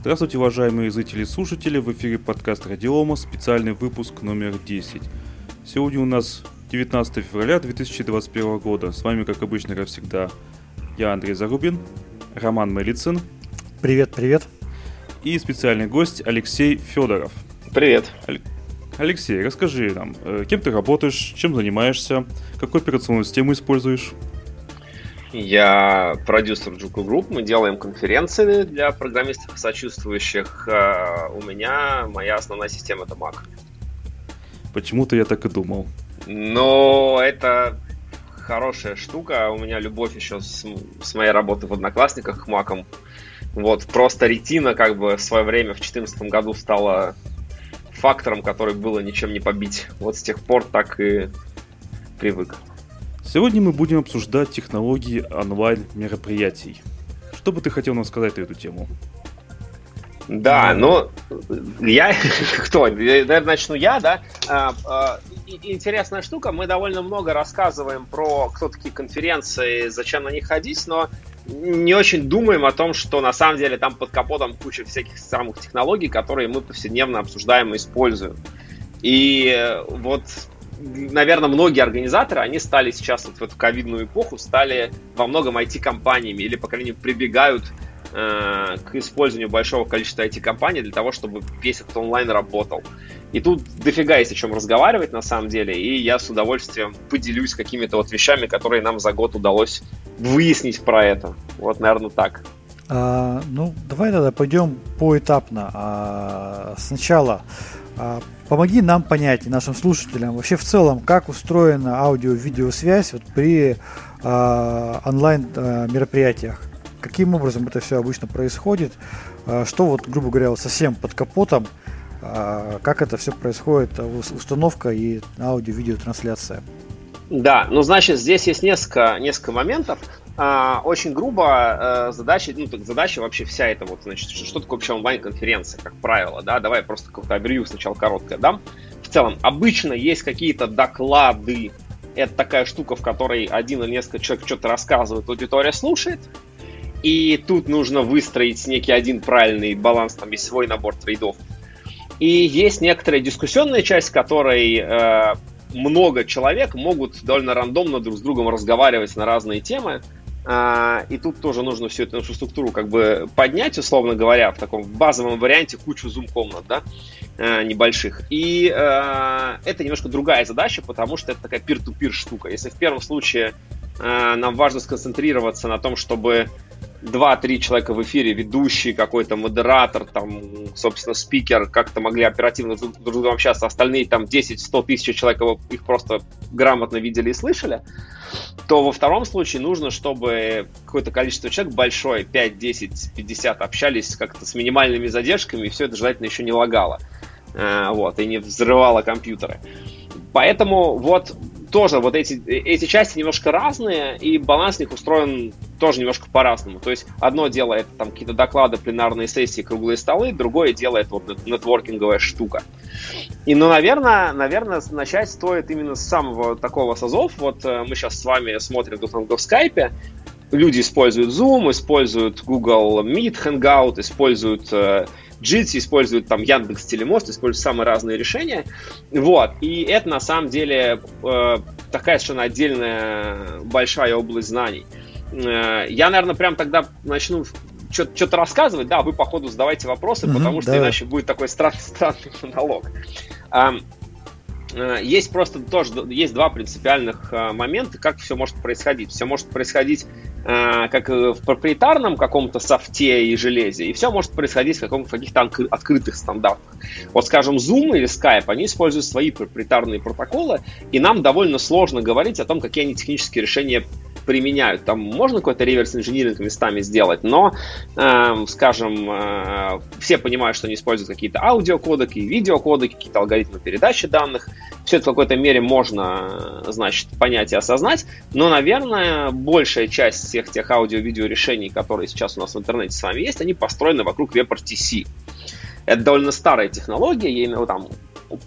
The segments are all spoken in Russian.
Здравствуйте, уважаемые зрители и слушатели, в эфире подкаст Радиома, специальный выпуск номер 10. Сегодня у нас 19 февраля 2021 года. С вами, как обычно, как всегда, я Андрей Зарубин, Роман Мелицын. Привет, привет. И специальный гость Алексей Федоров. Привет. Алексей, расскажи нам, э, кем ты работаешь, чем занимаешься, какую операционную систему используешь? Я продюсер Juku Group. Мы делаем конференции для программистов и сочувствующих. Э, у меня моя основная система это Mac. Почему-то я так и думал. Но это хорошая штука. У меня любовь еще с, с моей работы в Одноклассниках к Макам. Вот, просто ретина как бы в свое время в 2014 году стала фактором, который было ничем не побить. Вот с тех пор так и привык. Сегодня мы будем обсуждать технологии онлайн-мероприятий. Что бы ты хотел нам сказать на эту тему? Да, ну, я, кто, наверное, начну я, да. А, а, интересная штука, мы довольно много рассказываем про кто такие конференции, зачем на них ходить, но не очень думаем о том, что на самом деле там под капотом куча всяких самых технологий, которые мы повседневно обсуждаем и используем. И вот наверное, многие организаторы, они стали сейчас вот в эту ковидную эпоху, стали во многом IT-компаниями или, по крайней мере, прибегают э, к использованию большого количества IT-компаний для того, чтобы весь этот онлайн работал. И тут дофига есть о чем разговаривать на самом деле, и я с удовольствием поделюсь какими-то вот вещами, которые нам за год удалось выяснить про это. Вот, наверное, так. А, ну, давай тогда пойдем поэтапно. А, сначала помоги нам понять, нашим слушателям, вообще в целом, как устроена аудио-видеосвязь вот при а, онлайн-мероприятиях. А, Каким образом это все обычно происходит? А, что вот, грубо говоря, вот совсем под капотом, а, как это все происходит, а, установка и аудио-видеотрансляция? Да, ну значит, здесь есть несколько, несколько моментов. А, очень грубо э, задача, ну так задача вообще вся эта вот, значит, что, что такое вообще онлайн-конференция, как правило, да, давай просто какое-то абрию сначала короткое дам. В целом, обычно есть какие-то доклады, это такая штука, в которой один или несколько человек что-то рассказывает, аудитория слушает, и тут нужно выстроить некий один правильный баланс, там есть свой набор трейдов. И есть некоторая дискуссионная часть, в которой э, много человек могут довольно рандомно друг с другом разговаривать на разные темы. А, и тут тоже нужно всю эту инфраструктуру как бы поднять, условно говоря, в таком базовом варианте кучу зум-комнат, да, а, небольших. И а, это немножко другая задача, потому что это такая пир-ту-пир штука. Если в первом случае нам важно сконцентрироваться на том, чтобы 2-3 человека в эфире, ведущий, какой-то модератор, там, собственно, спикер, как-то могли оперативно друг с другом общаться, остальные там 10-100 тысяч человек их просто грамотно видели и слышали, то во втором случае нужно, чтобы какое-то количество человек большое, 5, 10, 50, общались как-то с минимальными задержками, и все это желательно еще не лагало. Э, вот, и не взрывало компьютеры. Поэтому вот тоже вот эти, эти части немножко разные, и баланс них устроен тоже немножко по-разному. То есть одно дело это там какие-то доклады, пленарные сессии, круглые столы, другое дело это вот нетворкинговая штука. И, ну, наверное, наверное, начать стоит именно с самого такого созов. Вот э, мы сейчас с вами смотрим друг друга в скайпе, люди используют Zoom, используют Google Meet, Hangout, используют э, Jitsi, используют там Яндекс Телемост, используют самые разные решения. Вот. И это на самом деле э, такая совершенно отдельная большая область знаний. Э, я, наверное, прям тогда начну что-то рассказывать, да, вы по ходу задавайте вопросы, mm-hmm, потому что да. иначе будет такой странный, странный монолог. Э, есть просто тоже есть два принципиальных э, момента, как все может происходить. Все может происходить как в проприетарном каком-то софте и железе, и все может происходить в, каком, в каких-то открытых стандартах. Вот, скажем, Zoom или Skype, они используют свои проприетарные протоколы, и нам довольно сложно говорить о том, какие они технические решения применяют. Там можно какой-то реверс-инжиниринг местами сделать, но, э, скажем, э, все понимают, что они используют какие-то аудиокодеки, видеокодеки, какие-то алгоритмы передачи данных. Все это в какой-то мере можно, значит, понять и осознать, но, наверное, большая часть всех тех аудио-видео решений, которые сейчас у нас в интернете с вами есть, они построены вокруг WebRTC. Это довольно старая технология, ей ну, там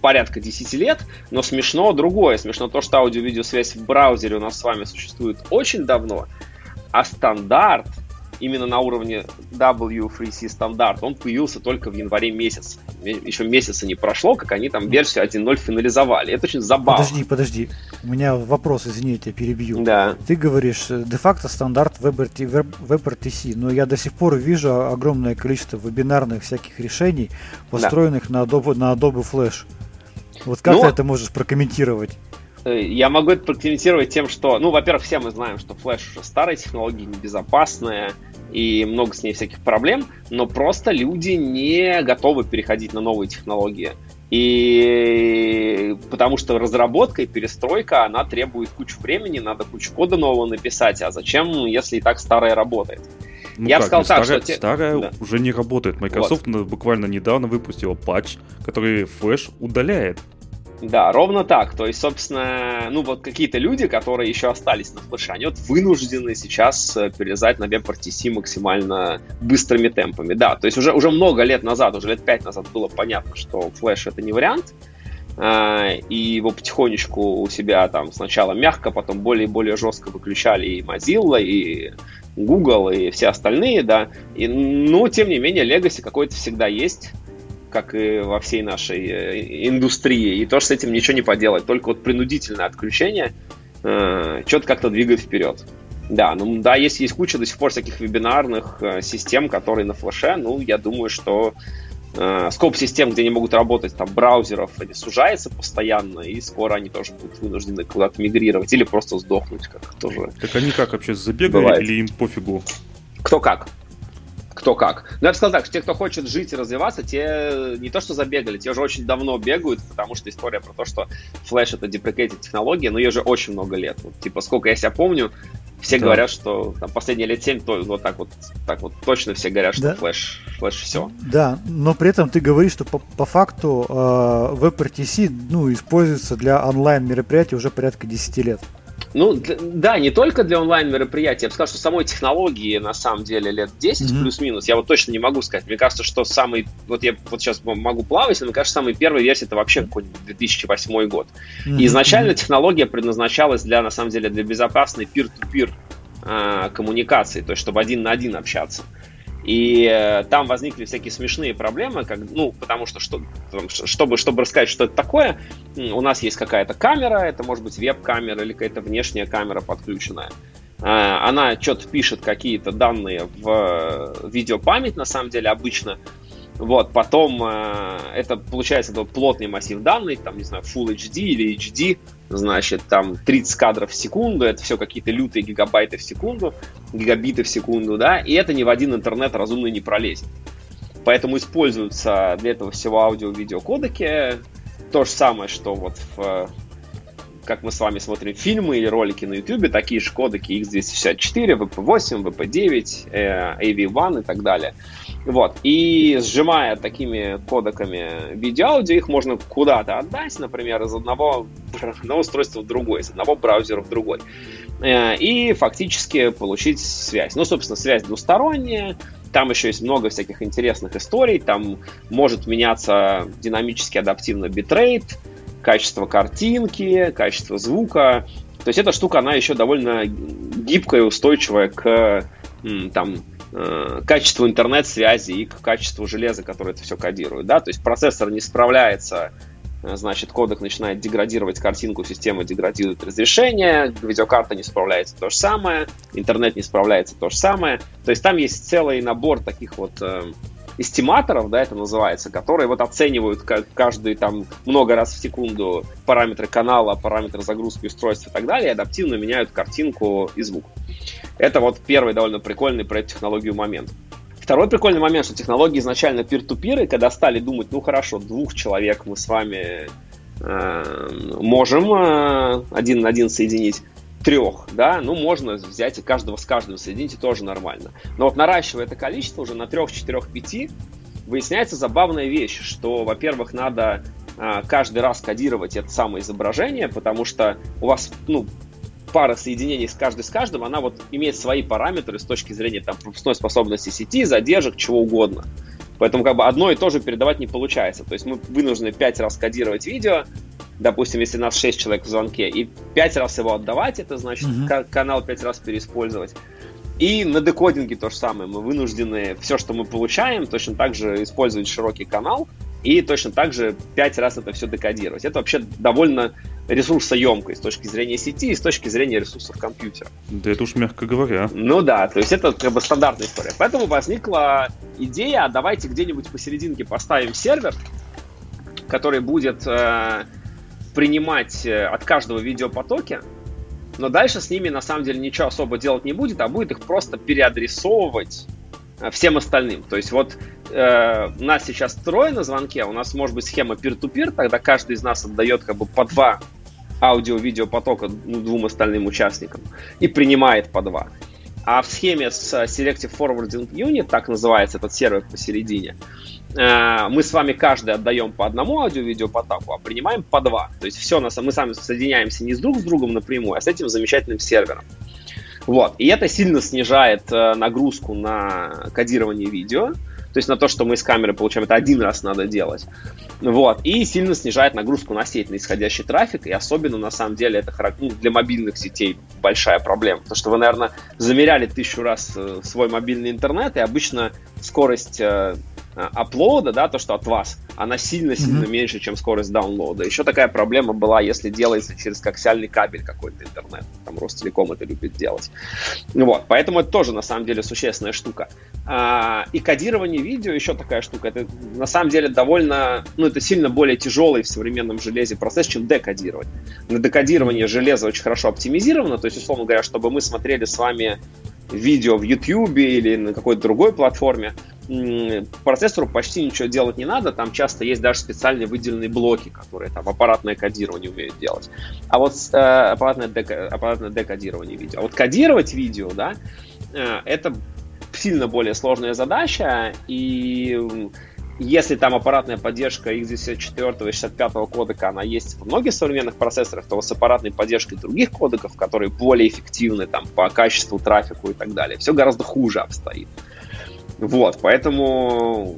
порядка 10 лет, но смешно другое. Смешно то, что аудио-видеосвязь в браузере у нас с вами существует очень давно, а стандарт именно на уровне W3C стандарт, он появился только в январе месяц. Еще месяца не прошло, как они там версию 1.0 финализовали. Это очень забавно. Подожди, подожди. У меня вопрос, извини, я тебя перебью. Да. Ты говоришь, э, де-факто стандарт WebRTC, но я до сих пор вижу огромное количество вебинарных всяких решений, построенных да. на, Adobe, на Adobe Flash. Вот как ну, ты это можешь прокомментировать? Э, я могу это прокомментировать тем, что, ну, во-первых, все мы знаем, что Flash уже старая технология, небезопасная, и много с ней всяких проблем, но просто люди не готовы переходить на новые технологии. И потому что разработка и перестройка, она требует кучу времени, надо кучу кода нового написать, а зачем, если и так старая работает? Ну Я бы сказал так, старая, что... Старая да. уже не работает. Microsoft вот. буквально недавно выпустила патч, который Flash удаляет. Да, ровно так. То есть, собственно, ну вот какие-то люди, которые еще остались на флеше, они вот вынуждены сейчас э, перелезать на WebRTC максимально быстрыми темпами. Да, то есть уже, уже много лет назад, уже лет пять назад было понятно, что флеш это не вариант, а, и его потихонечку у себя там сначала мягко, потом более и более жестко выключали и Mozilla, и Google, и все остальные, да. И, но, тем не менее, Legacy какой-то всегда есть как и во всей нашей э, индустрии. И тоже с этим ничего не поделать. Только вот принудительное отключение э, что-то как-то двигает вперед. Да, ну да, есть, есть куча до сих пор всяких вебинарных э, систем, которые на флеше. Ну, я думаю, что э, скоп систем, где они могут работать, там, браузеров, они сужается постоянно, и скоро они тоже будут вынуждены куда-то мигрировать или просто сдохнуть, как тоже. Так они как вообще забегали бывает. или им пофигу? Кто как кто как. Но я бы сказал так, что те, кто хочет жить и развиваться, те не то что забегали, те уже очень давно бегают, потому что история про то, что Flash это deprecated технология, но ее же очень много лет. Вот, типа, сколько я себя помню, все да. говорят, что там, последние лет 7 то, вот так вот, так вот точно все говорят, что да. флеш, флеш все. Да, но при этом ты говоришь, что по, по факту э, WebRTC ну, используется для онлайн мероприятий уже порядка 10 лет. Ну, да, не только для онлайн-мероприятий. Я бы сказал, что самой технологии, на самом деле, лет 10 mm-hmm. плюс-минус. Я вот точно не могу сказать. Мне кажется, что самый... Вот я вот сейчас могу плавать, но мне кажется, самая первая версия это вообще какой-нибудь 2008 год. Mm-hmm. И изначально технология предназначалась для, на самом деле, для безопасной peer-to-peer э, коммуникации, то есть чтобы один на один общаться. И э, там возникли всякие смешные проблемы, как, ну, потому что, что чтобы, чтобы рассказать, что это такое, у нас есть какая-то камера, это может быть веб-камера или какая-то внешняя камера подключенная. Э, она что-то пишет какие-то данные в э, видеопамять, на самом деле, обычно. Вот, потом э, это получается это плотный массив данных, там, не знаю, Full HD или HD, значит, там 30 кадров в секунду, это все какие-то лютые гигабайты в секунду, гигабиты в секунду, да, и это ни в один интернет разумный не пролезет. Поэтому используются для этого всего аудио-видео кодеки, то же самое, что вот в как мы с вами смотрим фильмы или ролики на YouTube, такие же кодеки X264, VP8, VP9, AV1 и так далее. Вот. И сжимая такими кодеками видео-аудио, их можно куда-то отдать, например, из одного, одного устройства в другой, из одного браузера в другой. Э, и фактически получить связь. Ну, собственно, связь двусторонняя, там еще есть много всяких интересных историй, там может меняться динамически адаптивно битрейт, качество картинки, качество звука. То есть эта штука, она еще довольно гибкая и устойчивая к там, э, качеству интернет-связи и к качеству железа, которое это все кодирует. Да? То есть процессор не справляется, э, значит, кодек начинает деградировать картинку, система деградирует разрешение, видеокарта не справляется то же самое, интернет не справляется то же самое. То есть там есть целый набор таких вот э, эстиматоров, да, это называется, которые вот оценивают каждый там много раз в секунду параметры канала, параметры загрузки устройства и так далее, и адаптивно меняют картинку и звук. Это вот первый довольно прикольный про эту технологию момент. Второй прикольный момент, что технологии изначально peer-to-peer, и когда стали думать, ну хорошо, двух человек мы с вами э, можем э, один на один соединить, трех, да, ну, можно взять и каждого с каждым соединить, и тоже нормально. Но вот наращивая это количество уже на трех, четырех, пяти, выясняется забавная вещь, что, во-первых, надо а, каждый раз кодировать это самое изображение, потому что у вас, ну, пара соединений с каждой с каждым, она вот имеет свои параметры с точки зрения там пропускной способности сети, задержек, чего угодно. Поэтому как бы одно и то же передавать не получается. То есть мы вынуждены пять раз кодировать видео, допустим, если нас 6 человек в звонке, и 5 раз его отдавать, это значит угу. канал 5 раз переиспользовать. И на декодинге то же самое. Мы вынуждены все, что мы получаем, точно так же использовать широкий канал и точно так же пять раз это все декодировать. Это вообще довольно ресурсоемко с точки зрения сети и с точки зрения ресурсов компьютера. Да это уж мягко говоря. Ну да, то есть это как бы стандартная история. Поэтому возникла идея, а давайте где-нибудь посерединке поставим сервер, который будет э, принимать э, от каждого видеопотоки, но дальше с ними на самом деле ничего особо делать не будет, а будет их просто переадресовывать э, всем остальным. То есть вот э, у нас сейчас трое на звонке, у нас может быть схема peer-to-peer, тогда каждый из нас отдает как бы по два аудио-видео потока ну, двум остальным участникам и принимает по два. А в схеме с Selective Forwarding Unit, так называется этот сервер посередине, э, мы с вами каждый отдаем по одному аудио-видео потоку, а принимаем по два. То есть все, мы сами соединяемся не с друг с другом напрямую, а с этим замечательным сервером. Вот. И это сильно снижает э, нагрузку на кодирование видео. То есть на то, что мы с камеры получаем, это один раз надо делать. Вот. И сильно снижает нагрузку на сеть, на исходящий трафик. И особенно, на самом деле, это ну, для мобильных сетей большая проблема. Потому что вы, наверное, замеряли тысячу раз э, свой мобильный интернет, и обычно скорость э, аплода, да, то, что от вас, она сильно-сильно mm-hmm. меньше, чем скорость даунлода. Еще такая проблема была, если делается через коаксиальный кабель какой-то интернет. Там Ростелеком это любит делать. Вот, поэтому это тоже, на самом деле, существенная штука. А, и кодирование видео еще такая штука. Это, на самом деле, довольно, ну, это сильно более тяжелый в современном железе процесс, чем декодировать. На декодирование железо очень хорошо оптимизировано, то есть, условно говоря, чтобы мы смотрели с вами видео в YouTube или на какой-то другой платформе, процессору почти ничего делать не надо, там часто есть даже специальные выделенные блоки, которые там аппаратное кодирование умеют делать. А вот э, аппаратное, дека, аппаратное декодирование видео. А вот кодировать видео, да, э, это сильно более сложная задача, и если там аппаратная поддержка x64 и 65 кодека, она есть в многих современных процессорах, то с аппаратной поддержкой других кодеков, которые более эффективны там, по качеству, трафику и так далее, все гораздо хуже обстоит. Вот, поэтому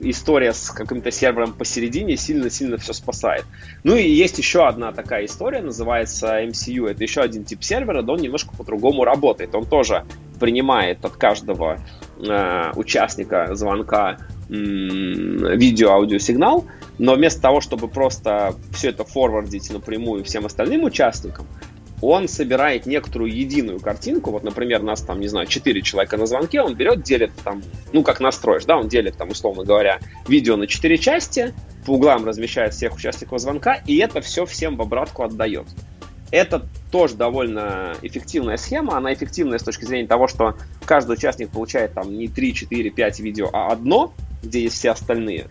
история с каким-то сервером посередине сильно-сильно все спасает. Ну и есть еще одна такая история, называется MCU. Это еще один тип сервера, но он немножко по-другому работает. Он тоже принимает от каждого э, участника звонка видео-аудиосигнал, но вместо того, чтобы просто все это форвардить напрямую всем остальным участникам, он собирает некоторую единую картинку. Вот, например, нас там, не знаю, 4 человека на звонке, он берет, делит там, ну, как настроишь, да, он делит там, условно говоря, видео на 4 части, по углам размещает всех участников звонка, и это все всем в обратку отдает. Это тоже довольно эффективная схема. Она эффективная с точки зрения того, что каждый участник получает там не 3, 4, 5 видео, а одно, где есть все остальные.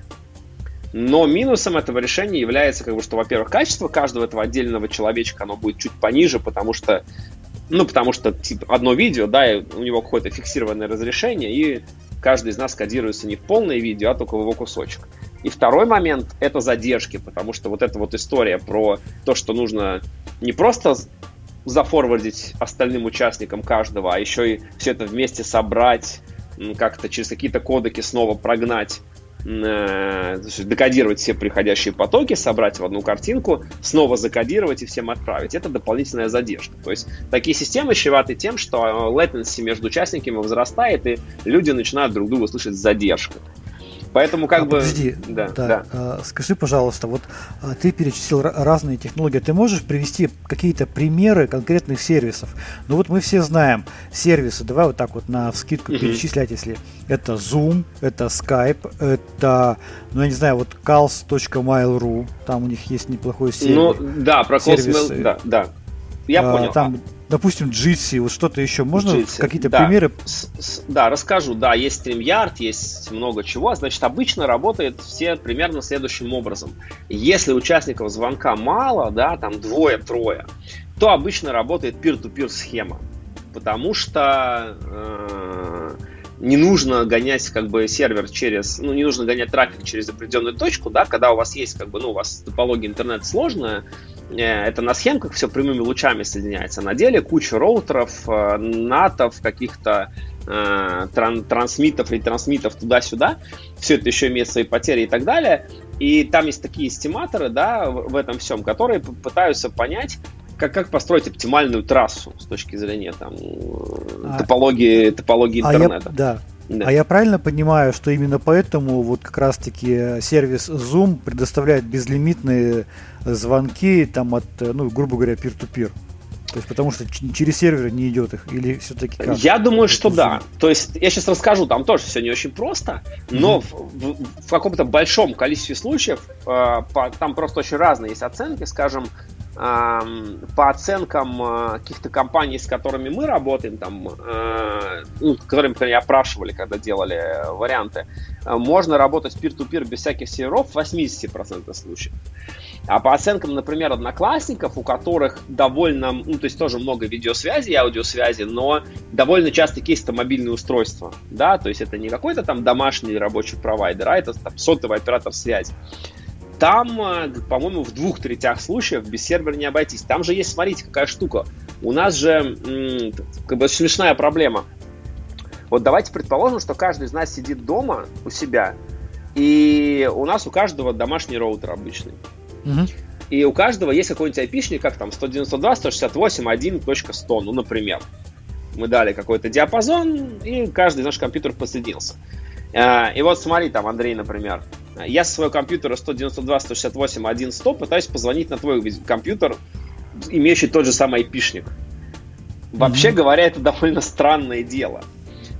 Но минусом этого решения является, как бы, что, во-первых, качество каждого этого отдельного человечка, оно будет чуть пониже, потому что, ну, потому что, типа, одно видео, да, и у него какое-то фиксированное разрешение, и каждый из нас кодируется не в полное видео, а только в его кусочек. И второй момент — это задержки, потому что вот эта вот история про то, что нужно не просто зафорвардить остальным участникам каждого, а еще и все это вместе собрать, как-то через какие-то кодеки снова прогнать Э, декодировать все приходящие потоки, собрать в одну картинку, снова закодировать и всем отправить. Это дополнительная задержка. То есть такие системы чреваты тем, что latency между участниками возрастает, и люди начинают друг друга слышать с задержкой. Поэтому как а, бы... Подожди, да, да. да. А, скажи, пожалуйста, вот а, ты перечислил разные технологии, ты можешь привести какие-то примеры конкретных сервисов? Ну вот мы все знаем сервисы, давай вот так вот на скидку uh-huh. перечислять, если это Zoom, это Skype, это, ну я не знаю, вот calls.mail.ru, там у них есть неплохой сервис. Ну да, про Calls, да, да. Я а, понял. Там допустим, Jitsi, вот что-то еще. Можно какие-то да. примеры? С, с, да, расскажу. Да, есть StreamYard, есть много чего. Значит, обычно работает все примерно следующим образом. Если участников звонка мало, да, там двое-трое, то обычно работает peer-to-peer схема. Потому что э, не нужно гонять как бы сервер через, ну, не нужно гонять трафик через определенную точку, да, когда у вас есть как бы, ну, у вас топология интернет сложная, это на схемках все прямыми лучами соединяется. На деле куча роутеров, э, натов, каких-то э, тран трансмитов, ретрансмитов туда-сюда. Все это еще имеет свои потери и так далее. И там есть такие эстиматоры, да, в, в этом всем, которые пытаются понять, как, как построить оптимальную трассу с точки зрения там, а, топологии, топологии интернета. А я, да. Да. А я правильно понимаю, что именно поэтому вот как раз-таки сервис Zoom предоставляет безлимитные звонки там от, ну, грубо говоря, peer-to-peer? То есть потому что через сервер не идет их или все-таки как? Я думаю, что да. То есть я сейчас расскажу, там тоже все не очень просто, но mm-hmm. в, в, в каком-то большом количестве случаев э, по, там просто очень разные есть оценки, скажем, по оценкам э, каких-то компаний, с которыми мы работаем, там, э, ну, которыми, например, опрашивали, когда делали варианты, э, можно работать peer-to-peer без всяких серверов в 80% случаев. А по оценкам, например, одноклассников, у которых довольно, ну, то есть тоже много видеосвязи и аудиосвязи, но довольно часто кейс это мобильные устройства, да, то есть это не какой-то там домашний рабочий провайдер, а это там сотовый оператор связи. Там, э, по-моему, в двух третях случаев без сервера не обойтись. Там же есть, смотрите, какая штука. У нас же как бы смешная проблема. Вот давайте предположим, что каждый из нас сидит дома у себя, и у нас у каждого домашний роутер обычный. Угу. И у каждого есть какой-нибудь айпишник, как там 192.168.1.100, ну, например. Мы дали какой-то диапазон, и каждый из наших компьютеров подсоединился. Э, и вот смотри, там Андрей, например, я со своего компьютера 192.168.1.100 пытаюсь позвонить на твой компьютер, имеющий тот же самый айпишник. Вообще mm-hmm. говоря, это довольно странное дело.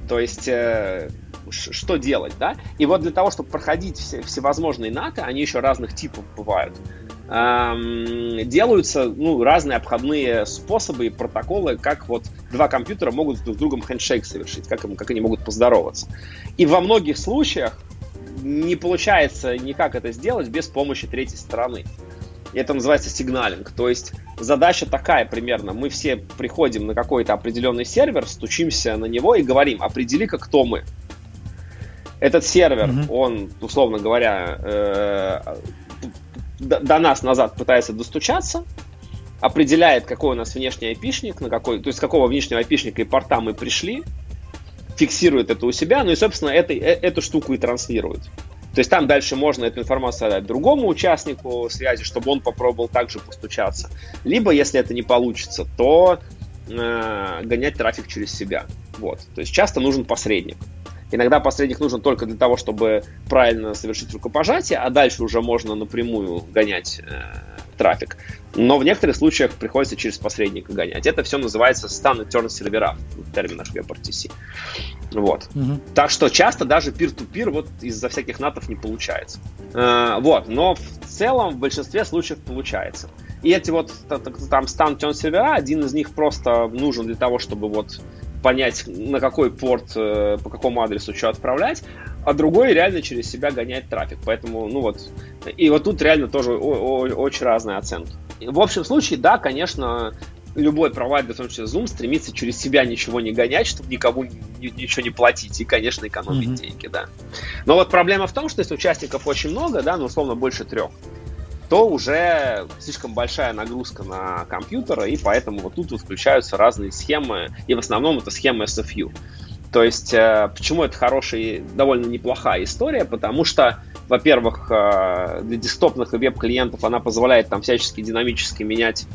То есть, э, что делать, да? И вот для того, чтобы проходить все, всевозможные НАТО, они еще разных типов бывают, делаются ну, разные обходные способы и протоколы, как вот два компьютера могут друг с другом хендшейк совершить, как, им, как они могут поздороваться. И во многих случаях не получается никак это сделать без помощи третьей стороны. Это называется сигналинг. То есть задача такая примерно. Мы все приходим на какой-то определенный сервер, стучимся на него и говорим, определи-ка, кто мы. Этот сервер, mm-hmm. он, условно говоря, э, до нас назад пытается достучаться, определяет, какой у нас внешний айпишник, на какой, то есть какого внешнего айпишника и порта мы пришли, фиксирует это у себя, ну и, собственно, это, э, эту штуку и транслирует. То есть там дальше можно эту информацию отдать другому участнику связи, чтобы он попробовал также постучаться. Либо, если это не получится, то э, гонять трафик через себя. Вот. То есть часто нужен посредник. Иногда посредник нужен только для того, чтобы правильно совершить рукопожатие, а дальше уже можно напрямую гонять э, трафик. Но в некоторых случаях приходится через посредника гонять. Это все называется stand turn сервера в терминах WebRTC. Вот. Угу. Так что часто даже peer-to-peer вот из-за всяких натов не получается. Э, вот. Но в целом в большинстве случаев получается. И эти вот там stand turn сервера, один из них просто нужен для того, чтобы вот понять, на какой порт, э, по какому адресу что отправлять, а другой реально через себя гоняет трафик. Поэтому, ну вот, и вот тут реально тоже очень разные оценки. В общем случае, да, конечно, любой провайдер, в том числе Zoom, стремится через себя ничего не гонять, чтобы никому ничего не платить и, конечно, экономить mm-hmm. деньги, да. Но вот проблема в том, что если участников очень много, да, ну, условно, больше трех, то уже слишком большая нагрузка на компьютер, и поэтому вот тут вот включаются разные схемы, и в основном это схема SFU. То есть, э, почему это хорошая, довольно неплохая история? Потому что, во-первых, э, для десктопных и веб-клиентов она позволяет там всячески динамически менять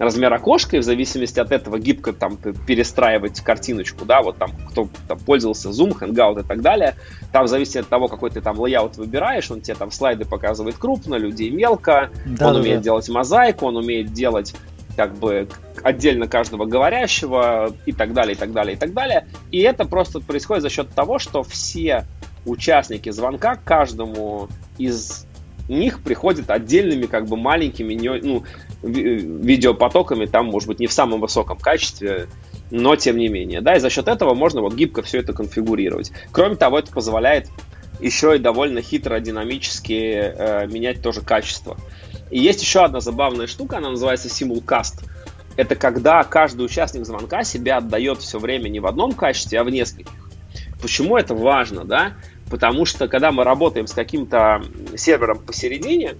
размер окошка, и в зависимости от этого гибко там перестраивать картиночку, да, вот там кто там, пользовался Zoom, Hangout и так далее, там в зависимости от того, какой ты там layout выбираешь, он тебе там слайды показывает крупно, людей мелко, да, он да, умеет да. делать мозаику, он умеет делать как бы отдельно каждого говорящего и так далее, и так далее, и так далее. И это просто происходит за счет того, что все участники звонка каждому из них приходят отдельными как бы маленькими ну, видеопотоками, там, может быть, не в самом высоком качестве, но тем не менее. Да, и за счет этого можно вот гибко все это конфигурировать. Кроме того, это позволяет еще и довольно хитро, динамически э, менять тоже качество. И есть еще одна забавная штука, она называется Simulcast. Это когда каждый участник звонка себя отдает все время не в одном качестве, а в нескольких. Почему это важно, да? Потому что когда мы работаем с каким-то сервером посередине,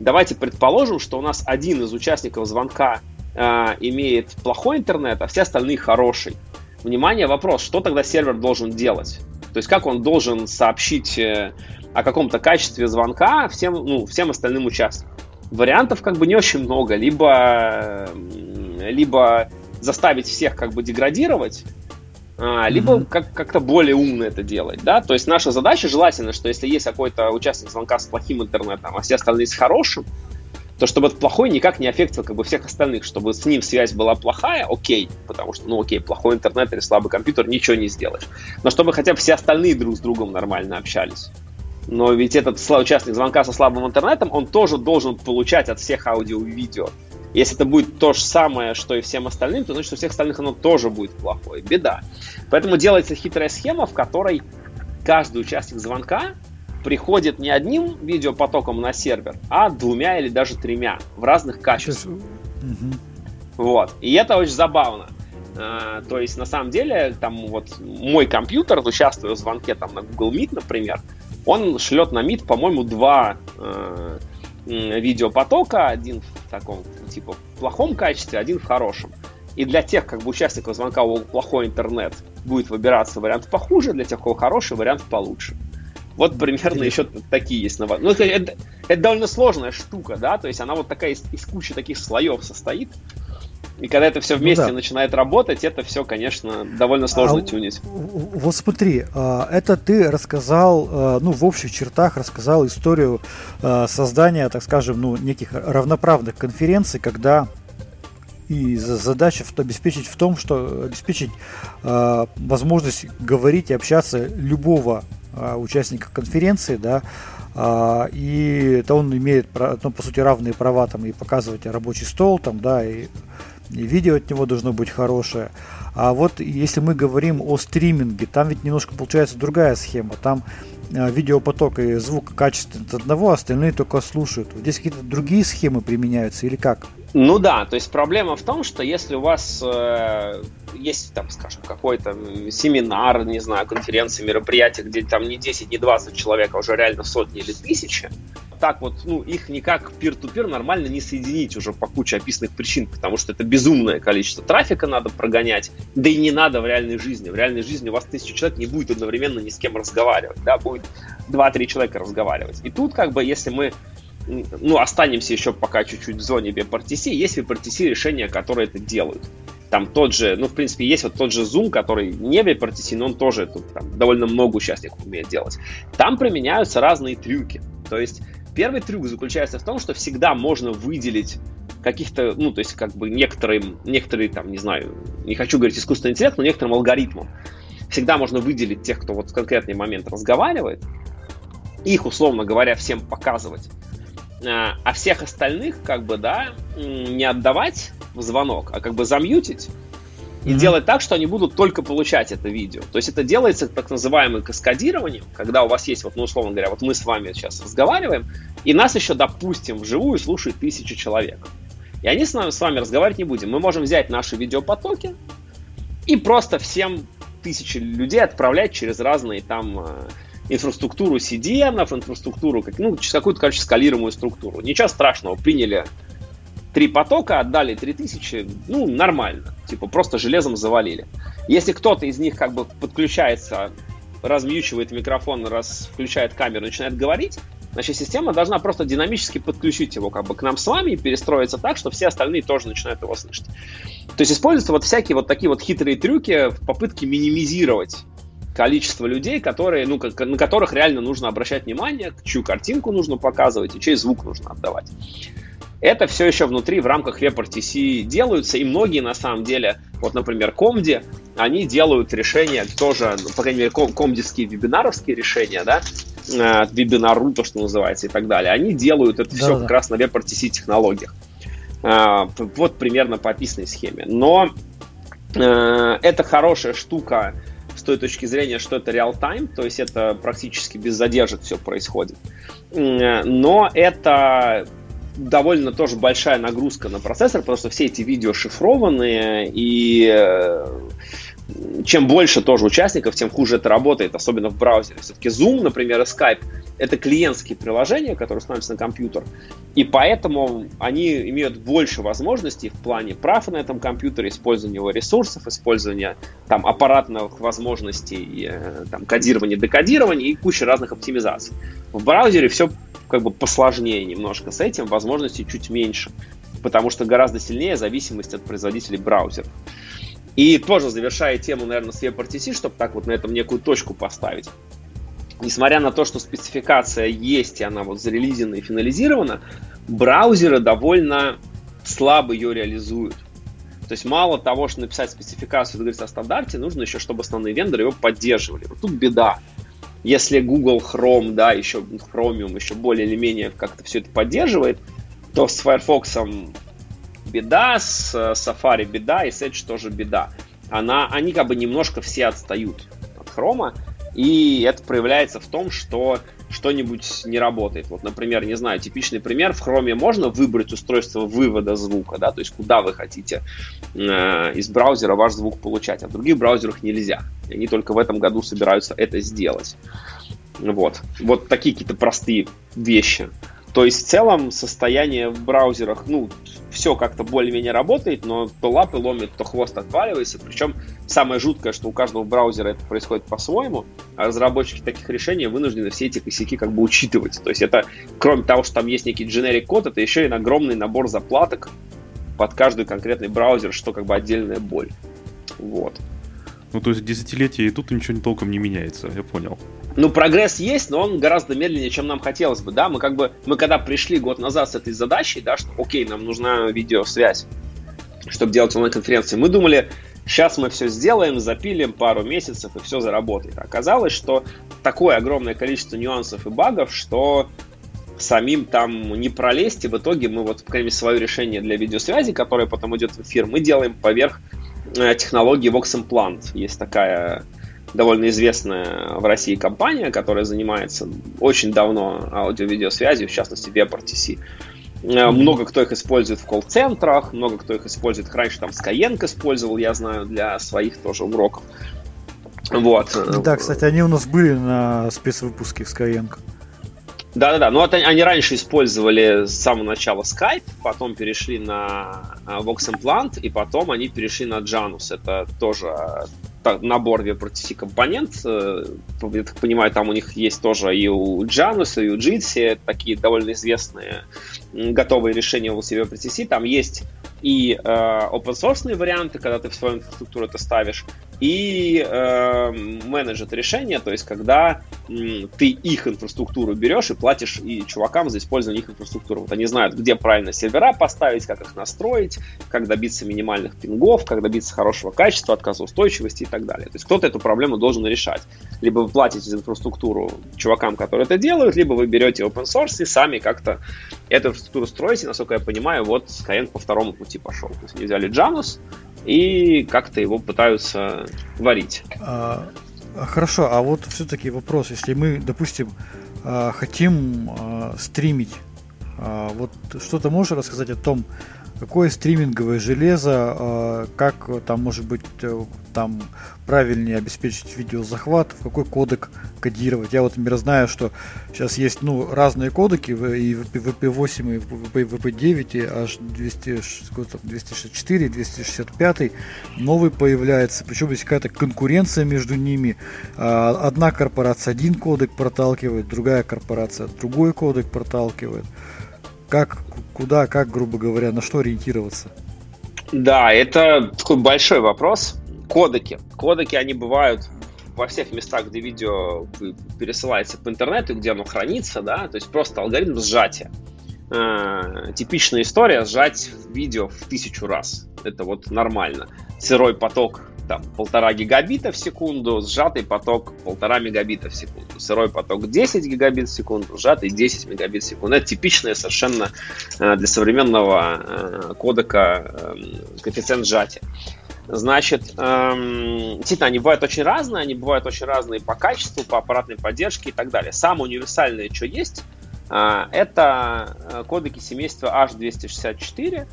давайте предположим, что у нас один из участников звонка э, имеет плохой интернет, а все остальные хороший. Внимание, вопрос, что тогда сервер должен делать? То есть как он должен сообщить э, о каком-то качестве звонка всем, ну, всем остальным участникам? вариантов как бы не очень много. Либо, либо заставить всех как бы деградировать, либо mm-hmm. как- как-то более умно это делать, да, то есть наша задача желательно, что если есть какой-то участник звонка с плохим интернетом, а все остальные с хорошим, то чтобы этот плохой никак не аффектил как бы всех остальных, чтобы с ним связь была плохая, окей, потому что, ну окей, плохой интернет или слабый компьютер, ничего не сделаешь. Но чтобы хотя бы все остальные друг с другом нормально общались. Но ведь этот участник звонка со слабым интернетом, он тоже должен получать от всех аудио и видео. Если это будет то же самое, что и всем остальным, то значит у всех остальных оно тоже будет плохое. Беда. Поэтому делается хитрая схема, в которой каждый участник звонка приходит не одним видеопотоком на сервер, а двумя или даже тремя в разных качествах. Вот. И это очень забавно. Uh, то есть, на самом деле, там вот мой компьютер, участвуя в звонке там на Google Meet, например, он шлет на Meet, по-моему, два uh, видеопотока, один в таком, типа, плохом качестве, один в хорошем. И для тех, как бы, участников звонка, у плохой интернет, будет выбираться вариант похуже, для тех, у кого хороший, вариант получше. Вот примерно еще такие есть. Ну, это, это, это довольно сложная штука, да, то есть она вот такая из, из кучи таких слоев состоит. И когда это все ну вместе ну, да. начинает работать, это все, конечно, довольно сложно а, тюнить. Вот смотри, а, это ты рассказал, а, ну, в общих чертах рассказал историю а, создания, так скажем, ну, неких равноправных конференций, когда и задача обеспечить в том, что обеспечить возможность говорить и общаться любого участника конференции, да, и это он имеет, ну, по сути, равные права там и показывать рабочий стол, там, да, и видео от него должно быть хорошее. А вот если мы говорим о стриминге, там ведь немножко получается другая схема. Там э, видеопоток и звук качественный от одного, остальные только слушают. Здесь какие-то другие схемы применяются или как? Ну да, то есть проблема в том, что если у вас э, есть, там, скажем, какой-то семинар, не знаю, конференция, мероприятие, где там не 10, не 20 человек, а уже реально сотни или тысячи, так вот, ну, их никак пир-ту-пир нормально не соединить уже по куче описанных причин, потому что это безумное количество трафика надо прогонять, да и не надо в реальной жизни. В реальной жизни у вас тысяча человек не будет одновременно ни с кем разговаривать, да, будет 2-3 человека разговаривать. И тут, как бы, если мы ну, останемся еще пока чуть-чуть в зоне WebRTC, есть WebRTC решения, которые это делают. Там тот же, ну, в принципе, есть вот тот же Zoom, который не но он тоже тут там, довольно много участников умеет делать. Там применяются разные трюки. То есть Первый трюк заключается в том, что всегда можно выделить каких-то, ну, то есть как бы некоторым, некоторые там, не знаю, не хочу говорить искусственный интеллект, но некоторым алгоритмам. Всегда можно выделить тех, кто вот в конкретный момент разговаривает, их, условно говоря, всем показывать, а, а всех остальных, как бы, да, не отдавать в звонок, а как бы замьютить и mm-hmm. делать так, что они будут только получать это видео. То есть это делается так называемым каскадированием, когда у вас есть, вот, ну, условно говоря, вот мы с вами сейчас разговариваем, и нас еще, допустим, вживую слушает тысяча человек. И они с нами, с вами разговаривать не будем. Мы можем взять наши видеопотоки и просто всем тысячи людей отправлять через разные там э, инфраструктуру CDN, инфраструктуру, ну, через какую-то, короче, скалируемую структуру. Ничего страшного, приняли три потока, отдали 3000, ну, нормально. Типа, просто железом завалили. Если кто-то из них как бы подключается, размьючивает микрофон, раз включает камеру, начинает говорить, значит, система должна просто динамически подключить его как бы к нам с вами и перестроиться так, что все остальные тоже начинают его слышать. То есть используются вот всякие вот такие вот хитрые трюки в попытке минимизировать количество людей, которые, ну, на которых реально нужно обращать внимание, чью картинку нужно показывать и чей звук нужно отдавать. Это все еще внутри в рамках WebRTC делаются, и многие на самом деле, вот, например, Комди, они делают решения тоже, ну, по крайней мере, ком комдиские вебинаровские решения, да, э, вебинару, то, что называется, и так далее, они делают это да, все да. как раз на WebRTC технологиях. Э, вот примерно по описанной схеме. Но э, это хорошая штука с той точки зрения, что это реал-тайм, то есть это практически без задержек все происходит. Но это довольно тоже большая нагрузка на процессор, потому что все эти видео шифрованные, и э, чем больше тоже участников, тем хуже это работает, особенно в браузере. Все-таки Zoom, например, и Skype — это клиентские приложения, которые устанавливаются на компьютер, и поэтому они имеют больше возможностей в плане прав на этом компьютере, использования его ресурсов, использования там аппаратных возможностей, э, там, кодирования, декодирования и куча разных оптимизаций. В браузере все как бы посложнее немножко с этим, возможностей чуть меньше, потому что гораздо сильнее зависимость от производителей браузеров. И тоже завершая тему, наверное, с WebRTC, чтобы так вот на этом некую точку поставить. Несмотря на то, что спецификация есть, и она вот зарелизена и финализирована, браузеры довольно слабо ее реализуют. То есть мало того, что написать спецификацию, договориться о стандарте, нужно еще, чтобы основные вендоры его поддерживали. Вот тут беда. Если Google Chrome, да, еще Chromium еще более или менее как-то все это поддерживает, то с Firefox беда, с Safari беда и с Edge тоже беда. Она, они как бы немножко все отстают от Chrome, и это проявляется в том, что что-нибудь не работает. Вот, например, не знаю, типичный пример, в Chrome можно выбрать устройство вывода звука, да, то есть куда вы хотите э, из браузера ваш звук получать, а в других браузерах нельзя. И они только в этом году собираются это сделать. Вот. Вот такие какие-то простые вещи. То есть в целом состояние в браузерах, ну, все как-то более-менее работает, но то лапы ломит, то хвост отваливается. Причем самое жуткое, что у каждого браузера это происходит по-своему, а разработчики таких решений вынуждены все эти косяки как бы учитывать. То есть это, кроме того, что там есть некий generic код, это еще и огромный набор заплаток под каждый конкретный браузер, что как бы отдельная боль. Вот. Ну, то есть десятилетия и тут ничего толком не меняется, я понял. Ну, прогресс есть, но он гораздо медленнее, чем нам хотелось бы, да, мы как бы, мы когда пришли год назад с этой задачей, да, что, окей, нам нужна видеосвязь, чтобы делать онлайн-конференции, мы думали, сейчас мы все сделаем, запилим пару месяцев и все заработает. Оказалось, что такое огромное количество нюансов и багов, что самим там не пролезть, и в итоге мы вот, по крайней мере, свое решение для видеосвязи, которое потом идет в эфир, мы делаем поверх технологии Vox Implant. Есть такая довольно известная в России компания, которая занимается очень давно аудио-видеосвязью, в частности WebRTC. Э, много кто их использует в колл-центрах, много кто их использует. Раньше там Skyeng использовал, я знаю, для своих тоже уроков. Вот. Да, кстати, они у нас были на спецвыпуске в Skyeng. Да-да-да, ну вот они раньше использовали с самого начала Skype, потом перешли на э, Vox Implant, и потом они перешли на Janus. Это тоже набор WebRTC компонент. Э, я так понимаю, там у них есть тоже и у Janus, и у Jitsi такие довольно известные готовые решения области WebRTC. Там есть и э, open source варианты, когда ты в свою инфраструктуру это ставишь, и э, менеджер решения, то есть когда э, ты их инфраструктуру берешь и платишь и чувакам за использование их инфраструктуры. Вот они знают, где правильно сервера поставить, как их настроить, как добиться минимальных пингов, как добиться хорошего качества, отказоустойчивости и так далее. То есть кто-то эту проблему должен решать. Либо вы платите за инфраструктуру чувакам, которые это делают, либо вы берете open source и сами как-то эту инфраструктуру строите. Насколько я понимаю, вот Skyeng по второму пути пошел. То есть они взяли Janus, и как-то его пытаются варить. А, хорошо, а вот все-таки вопрос, если мы, допустим, а, хотим а, стримить, а, вот что-то можешь рассказать о том, какое стриминговое железо, э, как там может быть э, там правильнее обеспечить видеозахват, в какой кодек кодировать. Я вот, например, знаю, что сейчас есть ну, разные кодеки, и VP8, и VP9, и аж 200, 264, 265, новый появляется, причем есть какая-то конкуренция между ними. А, одна корпорация один кодек проталкивает, другая корпорация другой кодек проталкивает как, куда, как, грубо говоря, на что ориентироваться? Да, это такой большой вопрос. Кодеки. Кодеки, они бывают во всех местах, где видео пересылается по интернету, где оно хранится, да, то есть просто алгоритм сжатия. Э, типичная история сжать видео в тысячу раз. Это вот нормально. Сырой поток там полтора гигабита в секунду, сжатый поток полтора мегабита в секунду, сырой поток 10 гигабит в секунду, сжатый 10 мегабит в секунду. Это типичное совершенно э, для современного э, кодека эм, коэффициент сжатия. Значит, эм, действительно, они бывают очень разные, они бывают очень разные по качеству, по аппаратной поддержке и так далее. Самое универсальное, что есть, э, это кодеки семейства H264,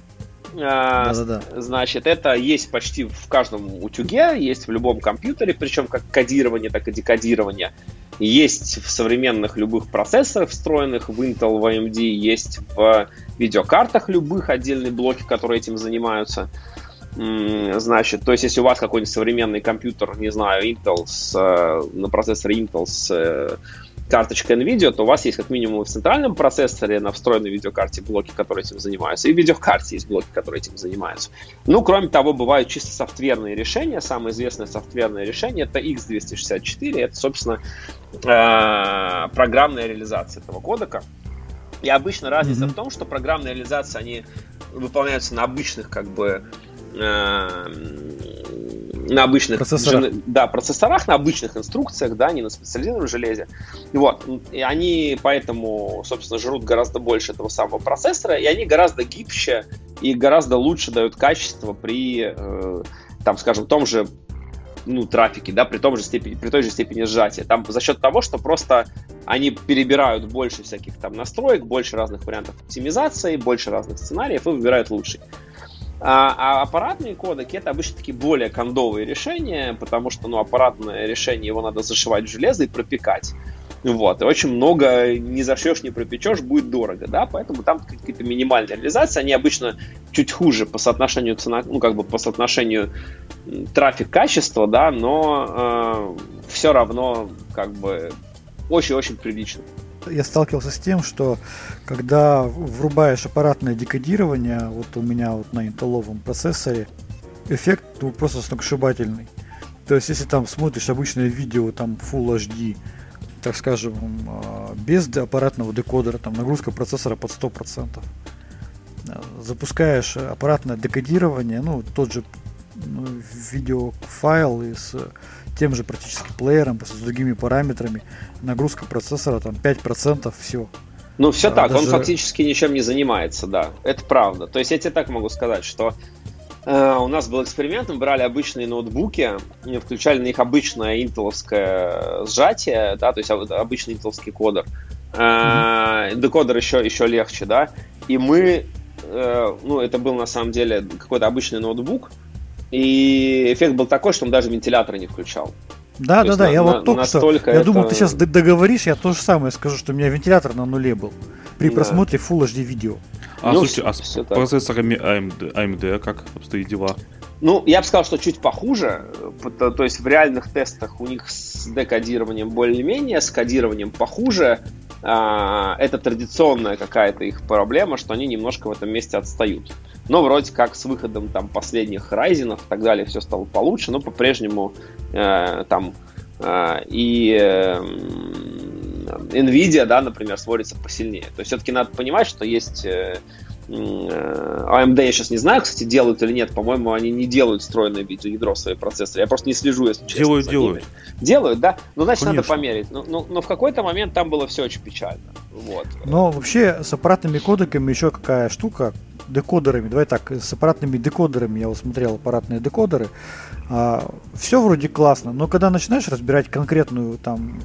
а, Да-да-да. Значит, это есть почти в каждом утюге, есть в любом компьютере, причем как кодирование, так и декодирование. Есть в современных любых процессорах, встроенных в Intel, в AMD, есть в видеокартах любых отдельные блоки, которые этим занимаются. Значит, то есть, если у вас какой-нибудь современный компьютер, не знаю, Intel с, э, на процессоре Intel с карточка NVIDIA, то у вас есть как минимум в центральном процессоре на встроенной видеокарте блоки, которые этим занимаются, и в видеокарте есть блоки, которые этим занимаются. Ну, кроме того, бывают чисто софтверные решения. Самое известное софтверное решение это X264. Это, собственно, э, программная реализация этого кодека. И обычно разница mm-hmm. в том, что программные реализации, они выполняются на обычных, как бы, э, на обычных процессорах. да, процессорах, на обычных инструкциях, да, не на специализированном железе. Вот. И они поэтому, собственно, жрут гораздо больше этого самого процессора, и они гораздо гибче и гораздо лучше дают качество при, э, там, скажем, том же ну, трафике, да, при, том же степени, при той же степени сжатия. Там за счет того, что просто они перебирают больше всяких там настроек, больше разных вариантов оптимизации, больше разных сценариев и выбирают лучший. А, а аппаратные кодеки это обычно такие более кондовые решения, потому что ну, аппаратное решение его надо зашивать в железо и пропекать. Вот, и очень много не зашьешь, не пропечешь, будет дорого, да, поэтому там какие-то минимальные реализации, они обычно чуть хуже по соотношению цена, ну, как бы по соотношению трафик-качество, да, но э, все равно, как бы, очень-очень прилично. Я сталкивался с тем, что когда врубаешь аппаратное декодирование, вот у меня вот на интелловом процессоре, эффект ну, просто сногсшибательный. То есть, если там смотришь обычное видео, там Full HD, так скажем, а, без аппаратного декодера, там нагрузка процессора под 100%. Запускаешь аппаратное декодирование, ну, тот же видеофайл и с тем же практически плеером, с другими параметрами, нагрузка процессора там 5% все. Ну, все а, так, даже... он фактически ничем не занимается, да, это правда. То есть я тебе так могу сказать, что Э, у нас был эксперимент, мы брали обычные ноутбуки, включали на них обычное интеловское сжатие, да, то есть обычный интеловский кодер. Mm-hmm. Декодер еще, еще легче, да. И мы, э, ну, это был на самом деле какой-то обычный ноутбук, и эффект был такой, что он даже вентилятор не включал. Да, То да, да, на, я вот только что, я это... думал, ты сейчас договоришь, я то же самое скажу, что у меня вентилятор на нуле был при да. просмотре Full HD видео. А, ну, слушай, а с процессорами AMD, AMD как обстоят дела? Ну, я бы сказал, что чуть похуже. То есть в реальных тестах у них с декодированием более-менее, с кодированием похуже. А, это традиционная какая-то их проблема, что они немножко в этом месте отстают. Но вроде как с выходом там последних Ryzen и так далее все стало получше, но по-прежнему э, там э, и э, Nvidia, да, например, смотрится посильнее. То есть все-таки надо понимать, что есть э, AMD я сейчас не знаю, кстати, делают или нет. По-моему, они не делают встроенное видеоядро в свои процессоры. Я просто не слежу, если честно. Делают, делают. Делают, да? Ну, значит, Конечно. надо померить. Но, но, но в какой-то момент там было все очень печально. Вот. Но вообще с аппаратными кодеками еще какая штука, декодерами, давай так, с аппаратными декодерами, я вот смотрел аппаратные декодеры, а, все вроде классно, но когда начинаешь разбирать конкретную там